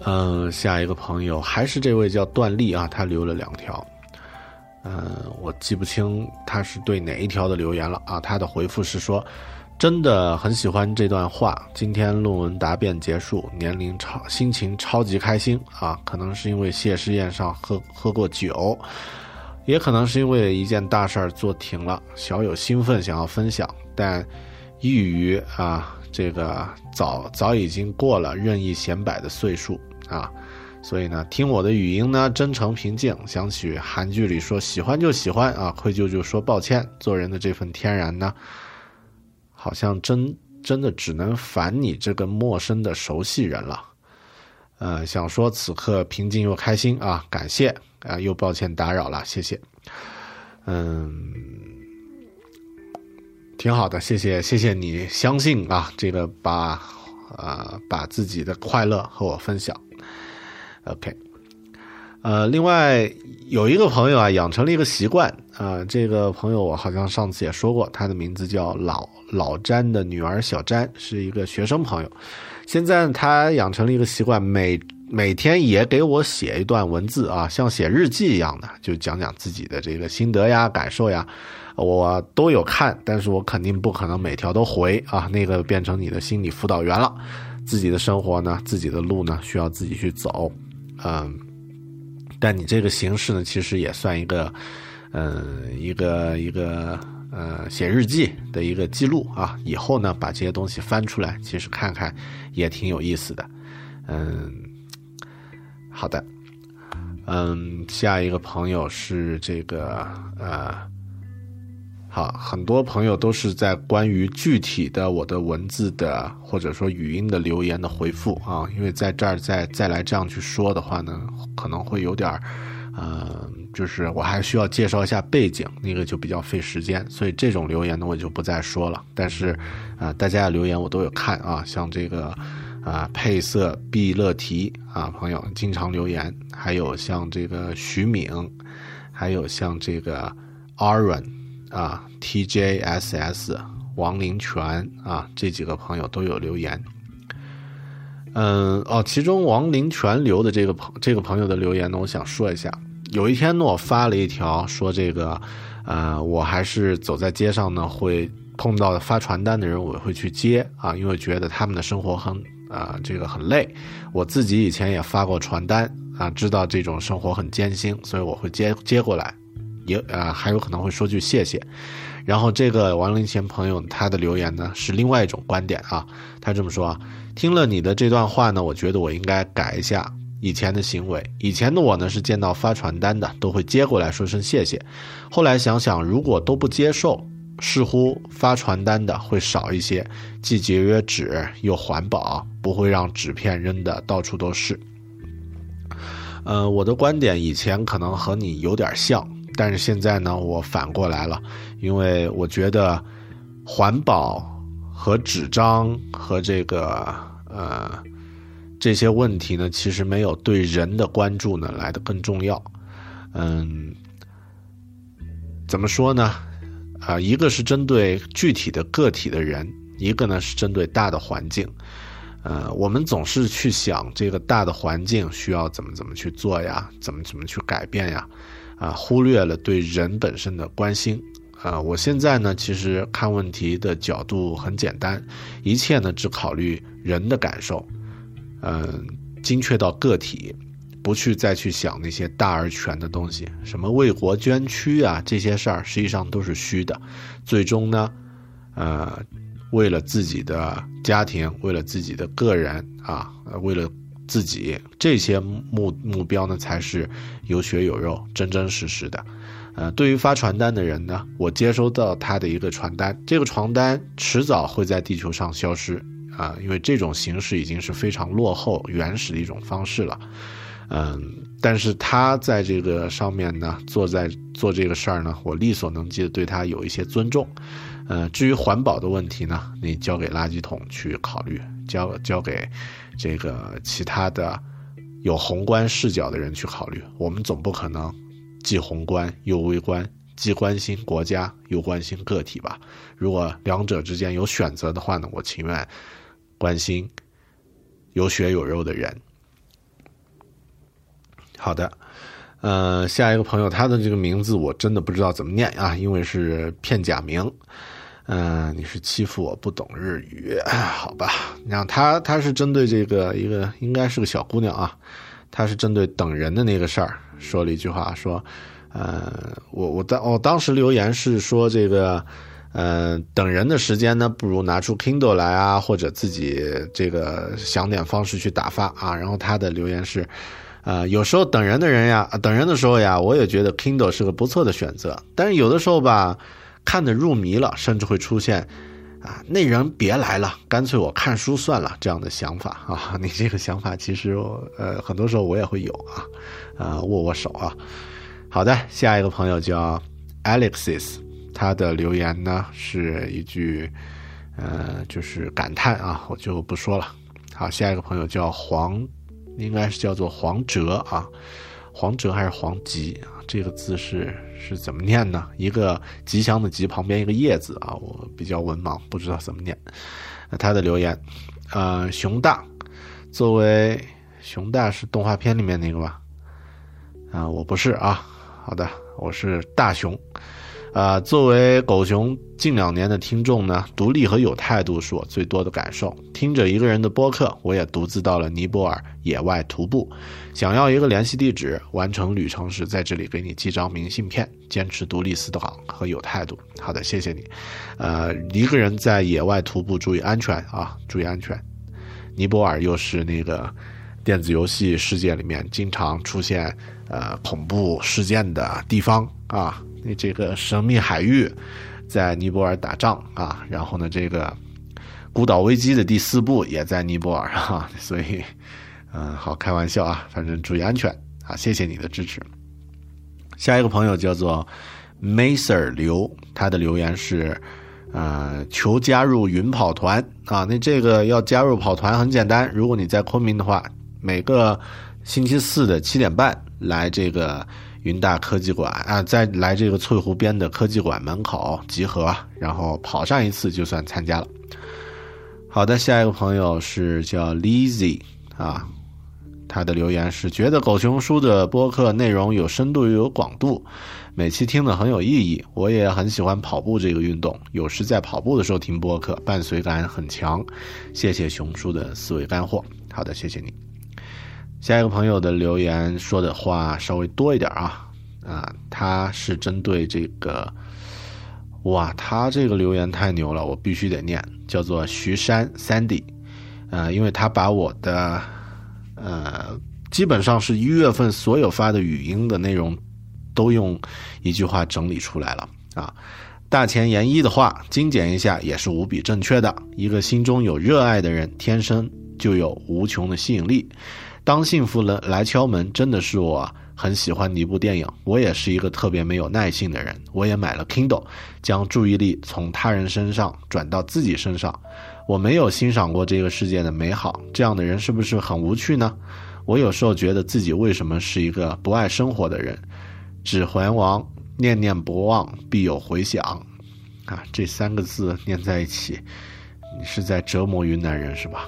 嗯，下一个朋友还是这位叫段丽啊，他留了两条。嗯，我记不清他是对哪一条的留言了啊。他的回复是说，真的很喜欢这段话。今天论文答辩结束，年龄超心情超级开心啊。可能是因为谢师宴上喝喝过酒，也可能是因为一件大事儿做停了，小有兴奋想要分享，但抑于啊这个早早已经过了任意显摆的岁数。啊，所以呢，听我的语音呢，真诚平静。想起韩剧里说“喜欢就喜欢”，啊，愧疚就说抱歉。做人的这份天然呢，好像真真的只能烦你这个陌生的熟悉人了。呃，想说此刻平静又开心啊，感谢啊，又抱歉打扰了，谢谢。嗯，挺好的，谢谢谢谢你相信啊，这个把啊把自己的快乐和我分享。OK，呃，另外有一个朋友啊，养成了一个习惯啊。这个朋友我好像上次也说过，他的名字叫老老詹的女儿小詹，是一个学生朋友。现在他养成了一个习惯，每每天也给我写一段文字啊，像写日记一样的，就讲讲自己的这个心得呀、感受呀。我都有看，但是我肯定不可能每条都回啊，那个变成你的心理辅导员了。自己的生活呢，自己的路呢，需要自己去走。嗯，但你这个形式呢，其实也算一个，嗯，一个一个呃写日记的一个记录啊。以后呢，把这些东西翻出来，其实看看也挺有意思的。嗯，好的，嗯，下一个朋友是这个呃。好，很多朋友都是在关于具体的我的文字的或者说语音的留言的回复啊，因为在这儿再再来这样去说的话呢，可能会有点儿，呃，就是我还需要介绍一下背景，那个就比较费时间，所以这种留言呢我就不再说了。但是，啊，大家的留言我都有看啊，像这个啊配色毕乐提啊朋友经常留言，还有像这个徐敏，还有像这个 Aaron。啊，TJSS 王林泉啊，这几个朋友都有留言。嗯，哦，其中王林泉留的这个朋这个朋友的留言呢，我想说一下。有一天呢，我发了一条说这个，呃，我还是走在街上呢，会碰到发传单的人，我会去接啊，因为觉得他们的生活很啊，这个很累。我自己以前也发过传单啊，知道这种生活很艰辛，所以我会接接过来。也啊，还有可能会说句谢谢。然后这个王林贤朋友他的留言呢是另外一种观点啊，他这么说啊，听了你的这段话呢，我觉得我应该改一下，以前的行为。以前的我呢，是见到发传单的都会接过来说声谢谢。后来想想，如果都不接受，似乎发传单的会少一些，既节约纸又环保，不会让纸片扔的到处都是。呃，我的观点以前可能和你有点像，但是现在呢，我反过来了，因为我觉得环保和纸张和这个呃这些问题呢，其实没有对人的关注呢来的更重要。嗯，怎么说呢？啊，一个是针对具体的个体的人，一个呢是针对大的环境。呃，我们总是去想这个大的环境需要怎么怎么去做呀，怎么怎么去改变呀，啊，忽略了对人本身的关心。啊，我现在呢，其实看问题的角度很简单，一切呢只考虑人的感受，嗯，精确到个体，不去再去想那些大而全的东西，什么为国捐躯啊这些事儿，实际上都是虚的，最终呢，呃。为了自己的家庭，为了自己的个人啊，为了自己这些目目标呢，才是有血有肉、真真实实的。呃，对于发传单的人呢，我接收到他的一个传单，这个传单迟早会在地球上消失啊，因为这种形式已经是非常落后、原始的一种方式了。嗯，但是他在这个上面呢，做在做这个事儿呢，我力所能及的对他有一些尊重。呃，至于环保的问题呢，你交给垃圾桶去考虑，交交给这个其他的有宏观视角的人去考虑。我们总不可能既宏观又微观，既关心国家又关心个体吧？如果两者之间有选择的话呢，我情愿关心有血有肉的人。好的，呃，下一个朋友，他的这个名字我真的不知道怎么念啊，因为是片假名。嗯，你是欺负我不懂日语，好吧？你看他，他是针对这个一个应该是个小姑娘啊，他是针对等人的那个事儿说了一句话，说，呃，我我当我当时留言是说这个，呃，等人的时间呢，不如拿出 Kindle 来啊，或者自己这个想点方式去打发啊。然后他的留言是，呃，有时候等人的人呀，等人的时候呀，我也觉得 Kindle 是个不错的选择，但是有的时候吧。看得入迷了，甚至会出现，啊，那人别来了，干脆我看书算了这样的想法啊。你这个想法其实，呃，很多时候我也会有啊，啊，握握手啊。好的，下一个朋友叫 Alexis，他的留言呢是一句，呃，就是感叹啊，我就不说了。好，下一个朋友叫黄，应该是叫做黄哲啊，黄哲还是黄吉啊？这个字是。是怎么念呢？一个吉祥的吉旁边一个叶子啊，我比较文盲，不知道怎么念。他的留言，呃，熊大，作为熊大是动画片里面那个吧？啊，我不是啊。好的，我是大熊。啊，作为狗熊近两年的听众呢，独立和有态度是我最多的感受。听着一个人的播客，我也独自到了尼泊尔野外徒步，想要一个联系地址，完成旅程时在这里给你寄张明信片。坚持独立思考和有态度。好的，谢谢你。呃，一个人在野外徒步，注意安全啊，注意安全。尼泊尔又是那个电子游戏世界里面经常出现呃恐怖事件的地方啊。那这个神秘海域，在尼泊尔打仗啊，然后呢，这个孤岛危机的第四部也在尼泊尔哈，所以，嗯，好开玩笑啊，反正注意安全啊，谢谢你的支持。下一个朋友叫做 Maser 刘，他的留言是，呃，求加入云跑团啊，那这个要加入跑团很简单，如果你在昆明的话，每个星期四的七点半来这个。云大科技馆啊，在来这个翠湖边的科技馆门口集合，然后跑上一次就算参加了。好的，下一个朋友是叫 Lizzy 啊，他的留言是觉得狗熊叔的播客内容有深度又有广度，每期听的很有意义。我也很喜欢跑步这个运动，有时在跑步的时候听播客，伴随感很强。谢谢熊叔的思维干货。好的，谢谢你。下一个朋友的留言说的话稍微多一点啊，啊，他是针对这个，哇，他这个留言太牛了，我必须得念，叫做徐山 Sandy，呃，因为他把我的呃基本上是一月份所有发的语音的内容，都用一句话整理出来了啊。大前研一的话，精简一下也是无比正确的。一个心中有热爱的人，天生就有无穷的吸引力。当幸福来来敲门，真的是我很喜欢的一部电影。我也是一个特别没有耐性的人，我也买了 Kindle，将注意力从他人身上转到自己身上。我没有欣赏过这个世界的美好，这样的人是不是很无趣呢？我有时候觉得自己为什么是一个不爱生活的人？指环王，念念不忘，必有回响。啊，这三个字念在一起，你是在折磨云南人是吧？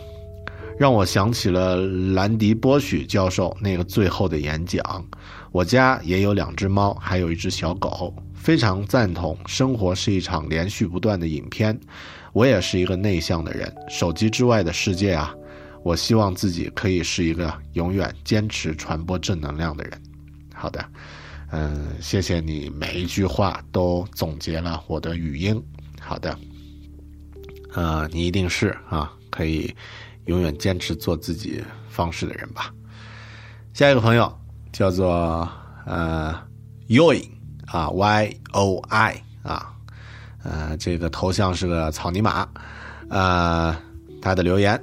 让我想起了兰迪波许教授那个最后的演讲。我家也有两只猫，还有一只小狗，非常赞同。生活是一场连续不断的影片。我也是一个内向的人，手机之外的世界啊，我希望自己可以是一个永远坚持传播正能量的人。好的，嗯，谢谢你每一句话都总结了我的语音。好的，呃，你一定是啊，可以。永远坚持做自己方式的人吧。下一个朋友叫做呃 Yoi 啊 Y O I 啊，呃，这个头像是个草泥马。呃，他的留言：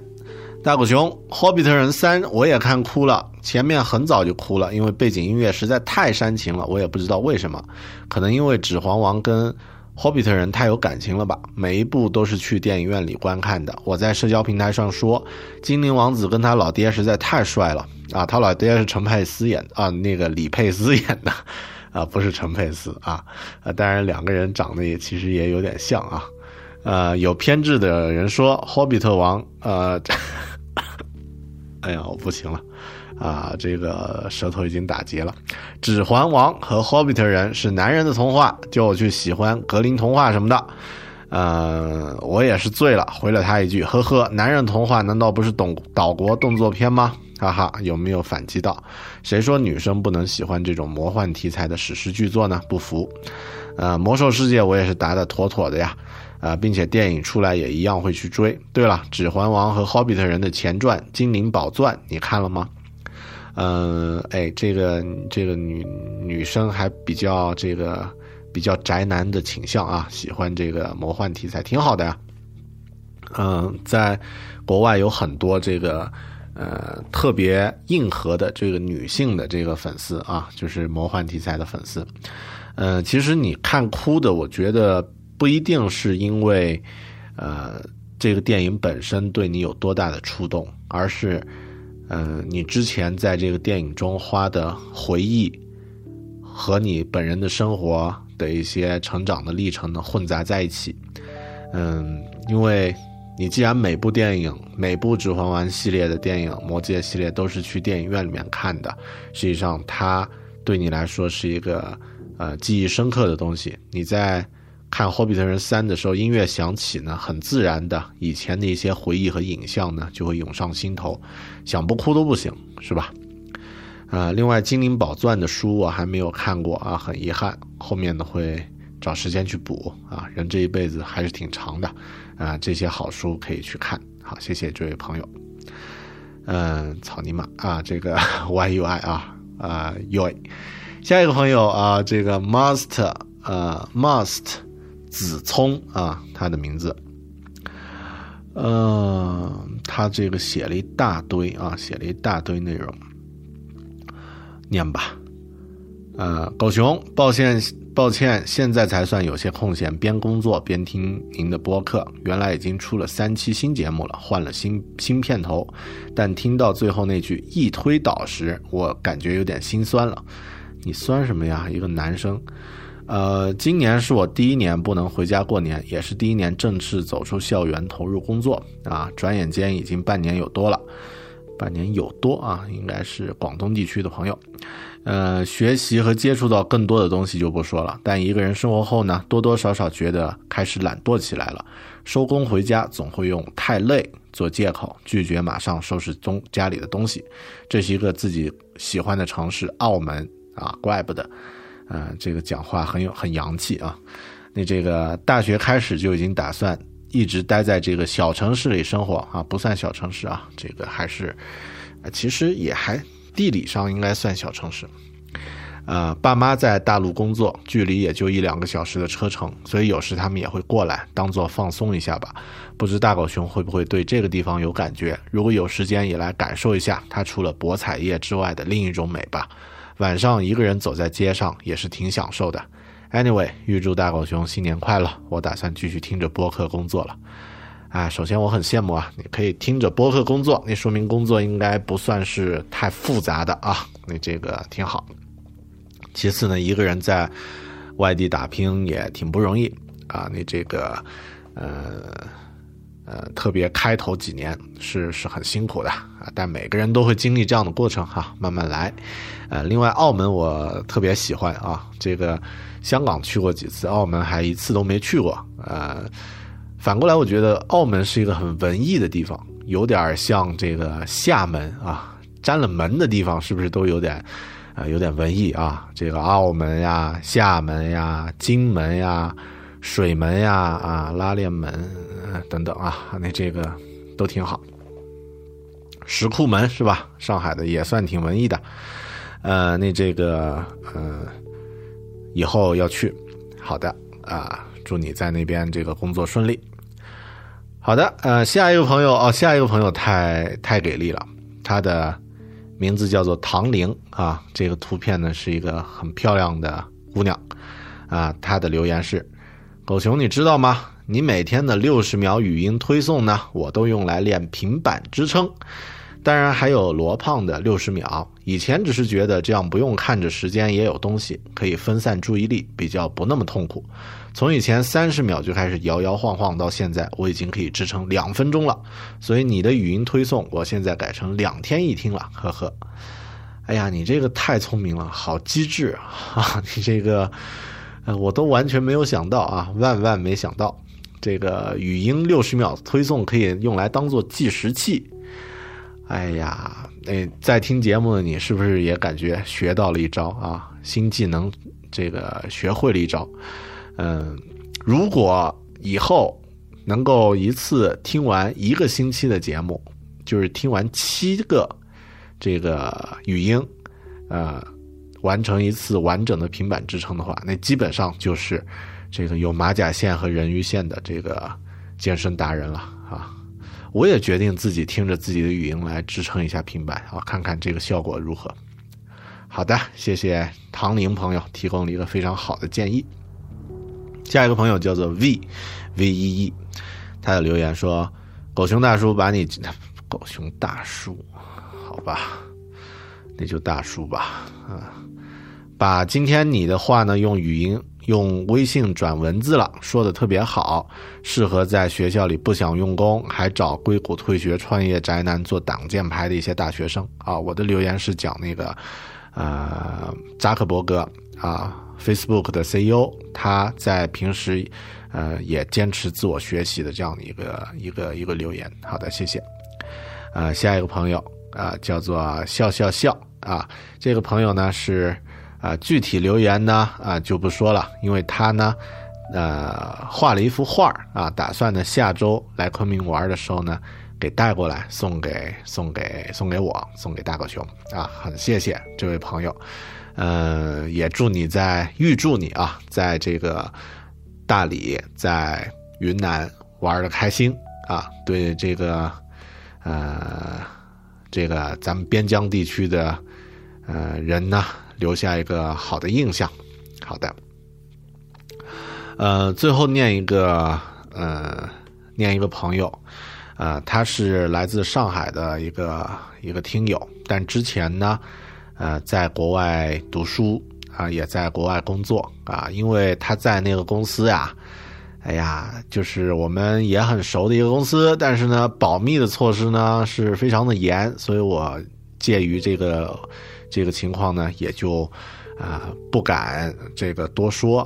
大狗熊《霍比特人三》我也看哭了，前面很早就哭了，因为背景音乐实在太煽情了，我也不知道为什么，可能因为《指环王》跟。霍比特人太有感情了吧？每一部都是去电影院里观看的。我在社交平台上说，精灵王子跟他老爹实在太帅了啊！他老爹是陈佩斯演啊，那个李佩斯演的 啊，不是陈佩斯啊。呃，当然两个人长得也其实也有点像啊。呃，有偏执的人说，霍比特王，呃，哎呀，我不行了。啊，这个舌头已经打结了。指环王和霍比特人是男人的童话，就去喜欢格林童话什么的。呃，我也是醉了，回了他一句：呵呵，男人童话难道不是岛岛国动作片吗？哈哈，有没有反击到？谁说女生不能喜欢这种魔幻题材的史诗巨作呢？不服。呃，魔兽世界我也是答的妥妥的呀。啊，并且电影出来也一样会去追。对了，指环王和霍比特人的前传《精灵宝钻》，你看了吗？嗯，哎，这个这个女女生还比较这个比较宅男的倾向啊，喜欢这个魔幻题材，挺好的呀。嗯，在国外有很多这个呃特别硬核的这个女性的这个粉丝啊，就是魔幻题材的粉丝。嗯，其实你看哭的，我觉得不一定是因为呃这个电影本身对你有多大的触动，而是。嗯，你之前在这个电影中花的回忆，和你本人的生活的一些成长的历程呢混杂在一起。嗯，因为你既然每部电影、每部《指环王》系列的电影、《魔戒》系列都是去电影院里面看的，实际上它对你来说是一个呃记忆深刻的东西。你在。看《霍比特人三》的时候，音乐响起呢，很自然的，以前的一些回忆和影像呢，就会涌上心头，想不哭都不行，是吧？啊，另外《精灵宝钻》的书我还没有看过啊，很遗憾，后面呢会找时间去补啊。人这一辈子还是挺长的，啊，这些好书可以去看。好，谢谢这位朋友。嗯，草泥马啊，这个 Y U I 啊啊 U 下一个朋友啊，这个 Must 呃 Must。子聪啊，他的名字，呃，他这个写了一大堆啊，写了一大堆内容，念吧。呃，狗熊，抱歉，抱歉，现在才算有些空闲，边工作边听您的播客。原来已经出了三期新节目了，换了新新片头，但听到最后那句“一推倒”时，我感觉有点心酸了。你酸什么呀？一个男生。呃，今年是我第一年不能回家过年，也是第一年正式走出校园投入工作啊！转眼间已经半年有多了，半年有多啊，应该是广东地区的朋友。呃，学习和接触到更多的东西就不说了，但一个人生活后呢，多多少少觉得开始懒惰起来了。收工回家总会用太累做借口，拒绝马上收拾东家里的东西。这是一个自己喜欢的城市，澳门啊，怪不得。啊，这个讲话很有很洋气啊！那这个大学开始就已经打算一直待在这个小城市里生活啊，不算小城市啊，这个还是，其实也还地理上应该算小城市。呃，爸妈在大陆工作，距离也就一两个小时的车程，所以有时他们也会过来，当做放松一下吧。不知大狗熊会不会对这个地方有感觉？如果有时间，也来感受一下它除了博彩业之外的另一种美吧。晚上一个人走在街上也是挺享受的。Anyway，预祝大狗熊新年快乐！我打算继续听着播客工作了。啊，首先我很羡慕啊，你可以听着播客工作，那说明工作应该不算是太复杂的啊，那这个挺好。其次呢，一个人在外地打拼也挺不容易啊，你这个呃呃，特别开头几年是是很辛苦的啊，但每个人都会经历这样的过程哈，慢慢来。呃，另外澳门我特别喜欢啊，这个香港去过几次，澳门还一次都没去过，呃。反过来，我觉得澳门是一个很文艺的地方，有点像这个厦门啊，沾了门的地方是不是都有点，啊，有点文艺啊？这个澳门呀、厦门呀、金门呀、水门呀、啊拉链门等等啊，那这个都挺好。石库门是吧？上海的也算挺文艺的，呃，那这个呃，以后要去，好的啊，祝你在那边这个工作顺利。好的，呃，下一个朋友哦，下一个朋友太太给力了，他的名字叫做唐玲啊，这个图片呢是一个很漂亮的姑娘啊，她的留言是：狗熊，你知道吗？你每天的六十秒语音推送呢，我都用来练平板支撑。当然还有罗胖的六十秒，以前只是觉得这样不用看着时间也有东西，可以分散注意力，比较不那么痛苦。从以前三十秒就开始摇摇晃晃，到现在我已经可以支撑两分钟了。所以你的语音推送，我现在改成两天一听了，呵呵。哎呀，你这个太聪明了，好机智啊！你这个，呃，我都完全没有想到啊，万万没想到，这个语音六十秒推送可以用来当做计时器。哎呀，那在听节目的你是不是也感觉学到了一招啊？新技能，这个学会了一招。嗯，如果以后能够一次听完一个星期的节目，就是听完七个这个语音，呃，完成一次完整的平板支撑的话，那基本上就是这个有马甲线和人鱼线的这个健身达人了啊。我也决定自己听着自己的语音来支撑一下平板啊，看看这个效果如何。好的，谢谢唐宁朋友提供了一个非常好的建议。下一个朋友叫做 V V 一一，他的留言说：“狗熊大叔把你狗熊大叔，好吧，那就大叔吧啊，把今天你的话呢用语音。”用微信转文字了，说的特别好，适合在学校里不想用功，还找硅谷退学创业宅男做挡箭牌的一些大学生啊。我的留言是讲那个，呃，扎克伯格啊，Facebook 的 CEO，他在平时，呃，也坚持自我学习的这样的一个一个一个留言。好的，谢谢。呃，下一个朋友啊，叫做笑笑笑啊，这个朋友呢是。啊，具体留言呢啊就不说了，因为他呢，呃，画了一幅画啊，打算呢下周来昆明玩的时候呢，给带过来送给送给送给我，送给大狗熊啊，很谢谢这位朋友，呃，也祝你在预祝你啊，在这个大理在云南玩的开心啊，对这个呃这个咱们边疆地区的呃人呢。留下一个好的印象，好的。呃，最后念一个，呃，念一个朋友，呃，他是来自上海的一个一个听友，但之前呢，呃，在国外读书啊，也在国外工作啊，因为他在那个公司呀，哎呀，就是我们也很熟的一个公司，但是呢，保密的措施呢是非常的严，所以我介于这个。这个情况呢，也就啊不敢这个多说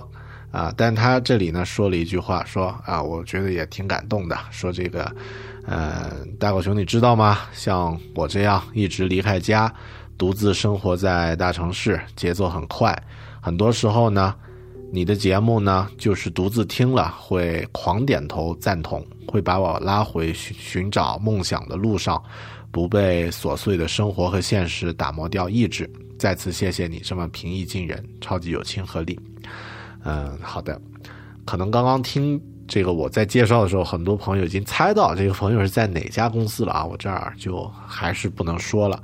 啊，但他这里呢说了一句话，说啊，我觉得也挺感动的，说这个，呃，大狗熊你知道吗？像我这样一直离开家，独自生活在大城市，节奏很快，很多时候呢，你的节目呢，就是独自听了会狂点头赞同，会把我拉回寻寻找梦想的路上，不被琐碎的生活和现实打磨掉意志。再次谢谢你这么平易近人，超级有亲和力。嗯，好的，可能刚刚听这个我在介绍的时候，很多朋友已经猜到这个朋友是在哪家公司了啊，我这儿就还是不能说了。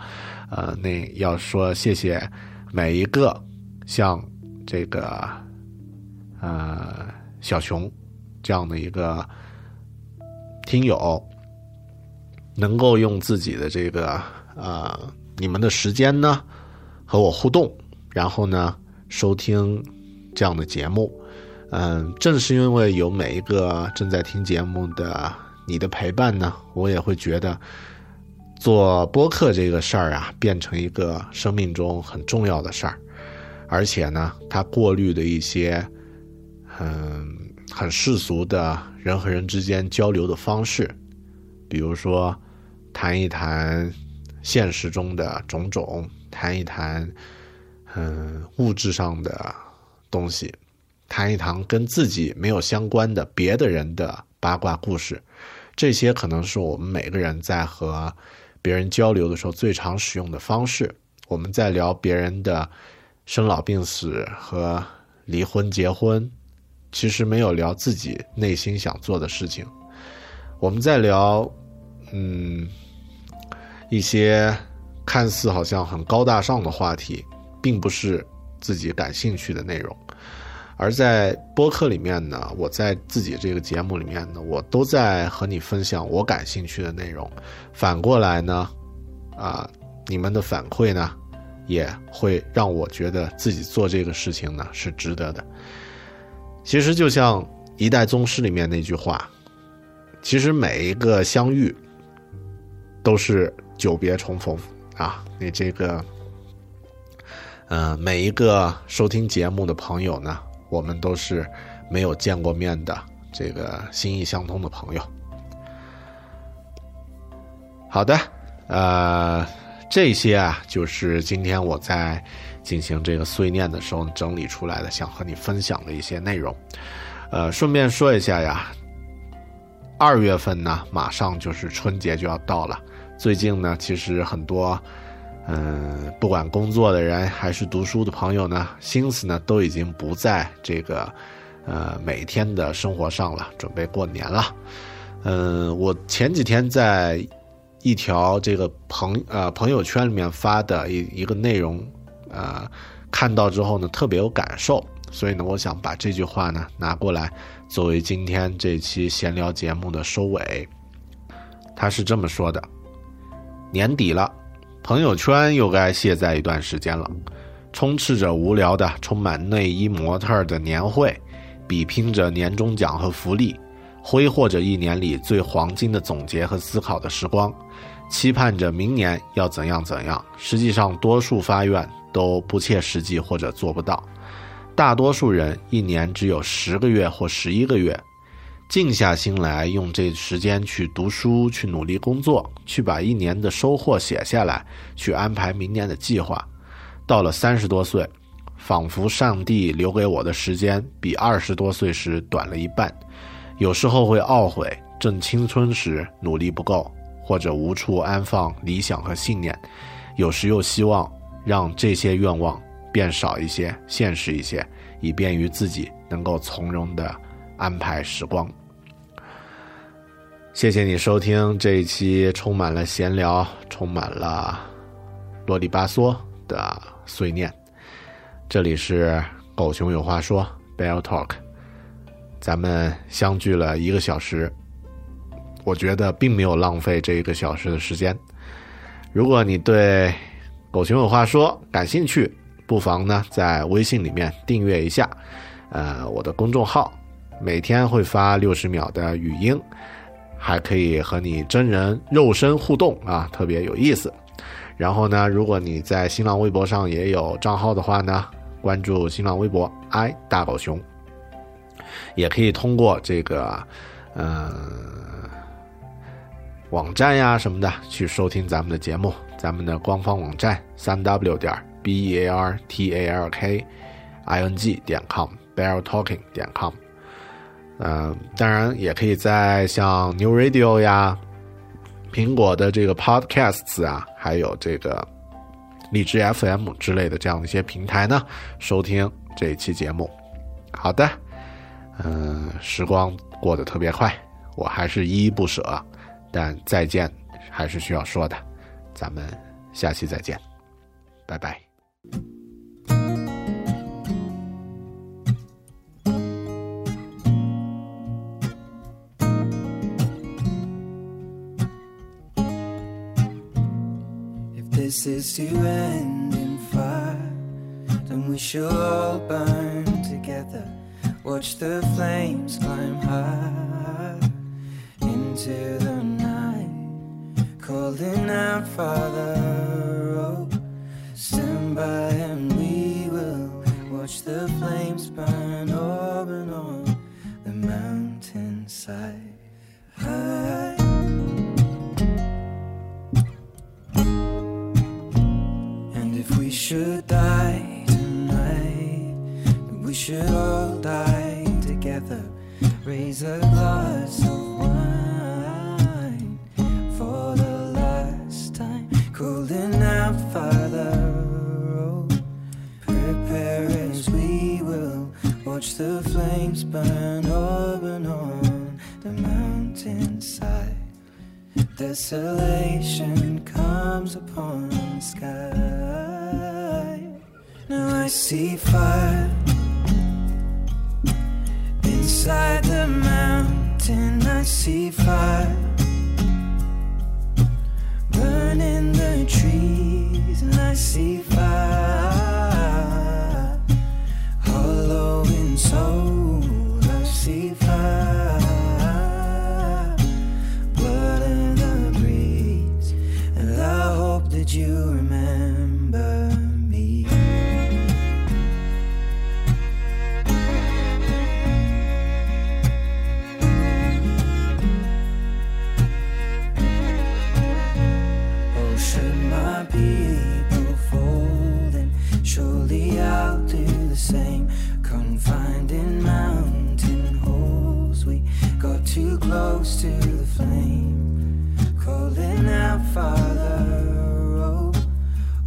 呃，那要说谢谢每一个像这个呃小熊这样的一个听友，能够用自己的这个呃你们的时间呢和我互动，然后呢收听这样的节目。嗯，正是因为有每一个正在听节目的你的陪伴呢，我也会觉得。做播客这个事儿啊，变成一个生命中很重要的事儿，而且呢，它过滤的一些，嗯，很世俗的人和人之间交流的方式，比如说，谈一谈现实中的种种，谈一谈，嗯，物质上的东西，谈一谈跟自己没有相关的别的人的八卦故事，这些可能是我们每个人在和。别人交流的时候最常使用的方式，我们在聊别人的生老病死和离婚结婚，其实没有聊自己内心想做的事情。我们在聊，嗯，一些看似好像很高大上的话题，并不是自己感兴趣的内容。而在播客里面呢，我在自己这个节目里面呢，我都在和你分享我感兴趣的内容。反过来呢，啊，你们的反馈呢，也会让我觉得自己做这个事情呢是值得的。其实就像《一代宗师》里面那句话，其实每一个相遇都是久别重逢啊。你这个，嗯，每一个收听节目的朋友呢。我们都是没有见过面的这个心意相通的朋友。好的，呃，这些啊，就是今天我在进行这个碎念的时候整理出来的，想和你分享的一些内容。呃，顺便说一下呀，二月份呢，马上就是春节就要到了。最近呢，其实很多。嗯，不管工作的人还是读书的朋友呢，心思呢都已经不在这个，呃，每天的生活上了，准备过年了。嗯，我前几天在一条这个朋呃朋友圈里面发的一一个内容，呃，看到之后呢，特别有感受，所以呢，我想把这句话呢拿过来作为今天这期闲聊节目的收尾。他是这么说的：年底了。朋友圈又该卸载一段时间了，充斥着无聊的、充满内衣模特的年会，比拼着年终奖和福利，挥霍着一年里最黄金的总结和思考的时光，期盼着明年要怎样怎样。实际上，多数发愿都不切实际或者做不到。大多数人一年只有十个月或十一个月。静下心来，用这时间去读书，去努力工作，去把一年的收获写下来，去安排明年的计划。到了三十多岁，仿佛上帝留给我的时间比二十多岁时短了一半。有时候会懊悔，正青春时努力不够，或者无处安放理想和信念。有时又希望让这些愿望变少一些，现实一些，以便于自己能够从容地安排时光。谢谢你收听这一期充满了闲聊、充满了啰里吧嗦的碎念。这里是狗熊有话说，Bell Talk），咱们相聚了一个小时，我觉得并没有浪费这一个小时的时间。如果你对狗熊有话说感兴趣，不妨呢在微信里面订阅一下，呃，我的公众号，每天会发六十秒的语音。还可以和你真人肉身互动啊，特别有意思。然后呢，如果你在新浪微博上也有账号的话呢，关注新浪微博 i 大狗熊，也可以通过这个嗯网站呀什么的去收听咱们的节目。咱们的官方网站三 w 点 b e a r t a l k i n g 点 com bear talking 点 com。嗯，当然也可以在像 New Radio 呀、苹果的这个 Podcasts 啊，还有这个荔枝 FM 之类的这样的一些平台呢，收听这一期节目。好的，嗯，时光过得特别快，我还是依依不舍，但再见还是需要说的，咱们下期再见，拜拜。This is to end in fire, then we shall all burn together. Watch the flames climb high into the night, calling out, Father, oh, stand by and we will watch the flames burn over and on the mountainside. High. Should die tonight, we should all die together. Raise a glass of wine for the last time. Calling out, Father, oh, prepare as we will watch the flames burn over and on the mountainside. Desolation comes upon the sky. Now I see fire inside the mountain. I see fire burning the trees, and I see fire hollow in soul. I see fire blood in the breeze, and I hope that you remember close to the flame. Calling out, Father, oh,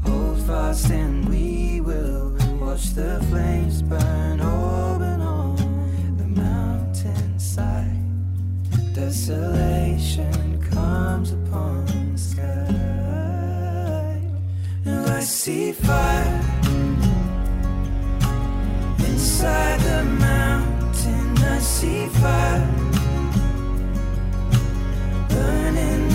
hold fast and we will watch the flames burn open on the mountainside. Desolation comes upon the sky. Now I see fire inside the mountain. I see fire burning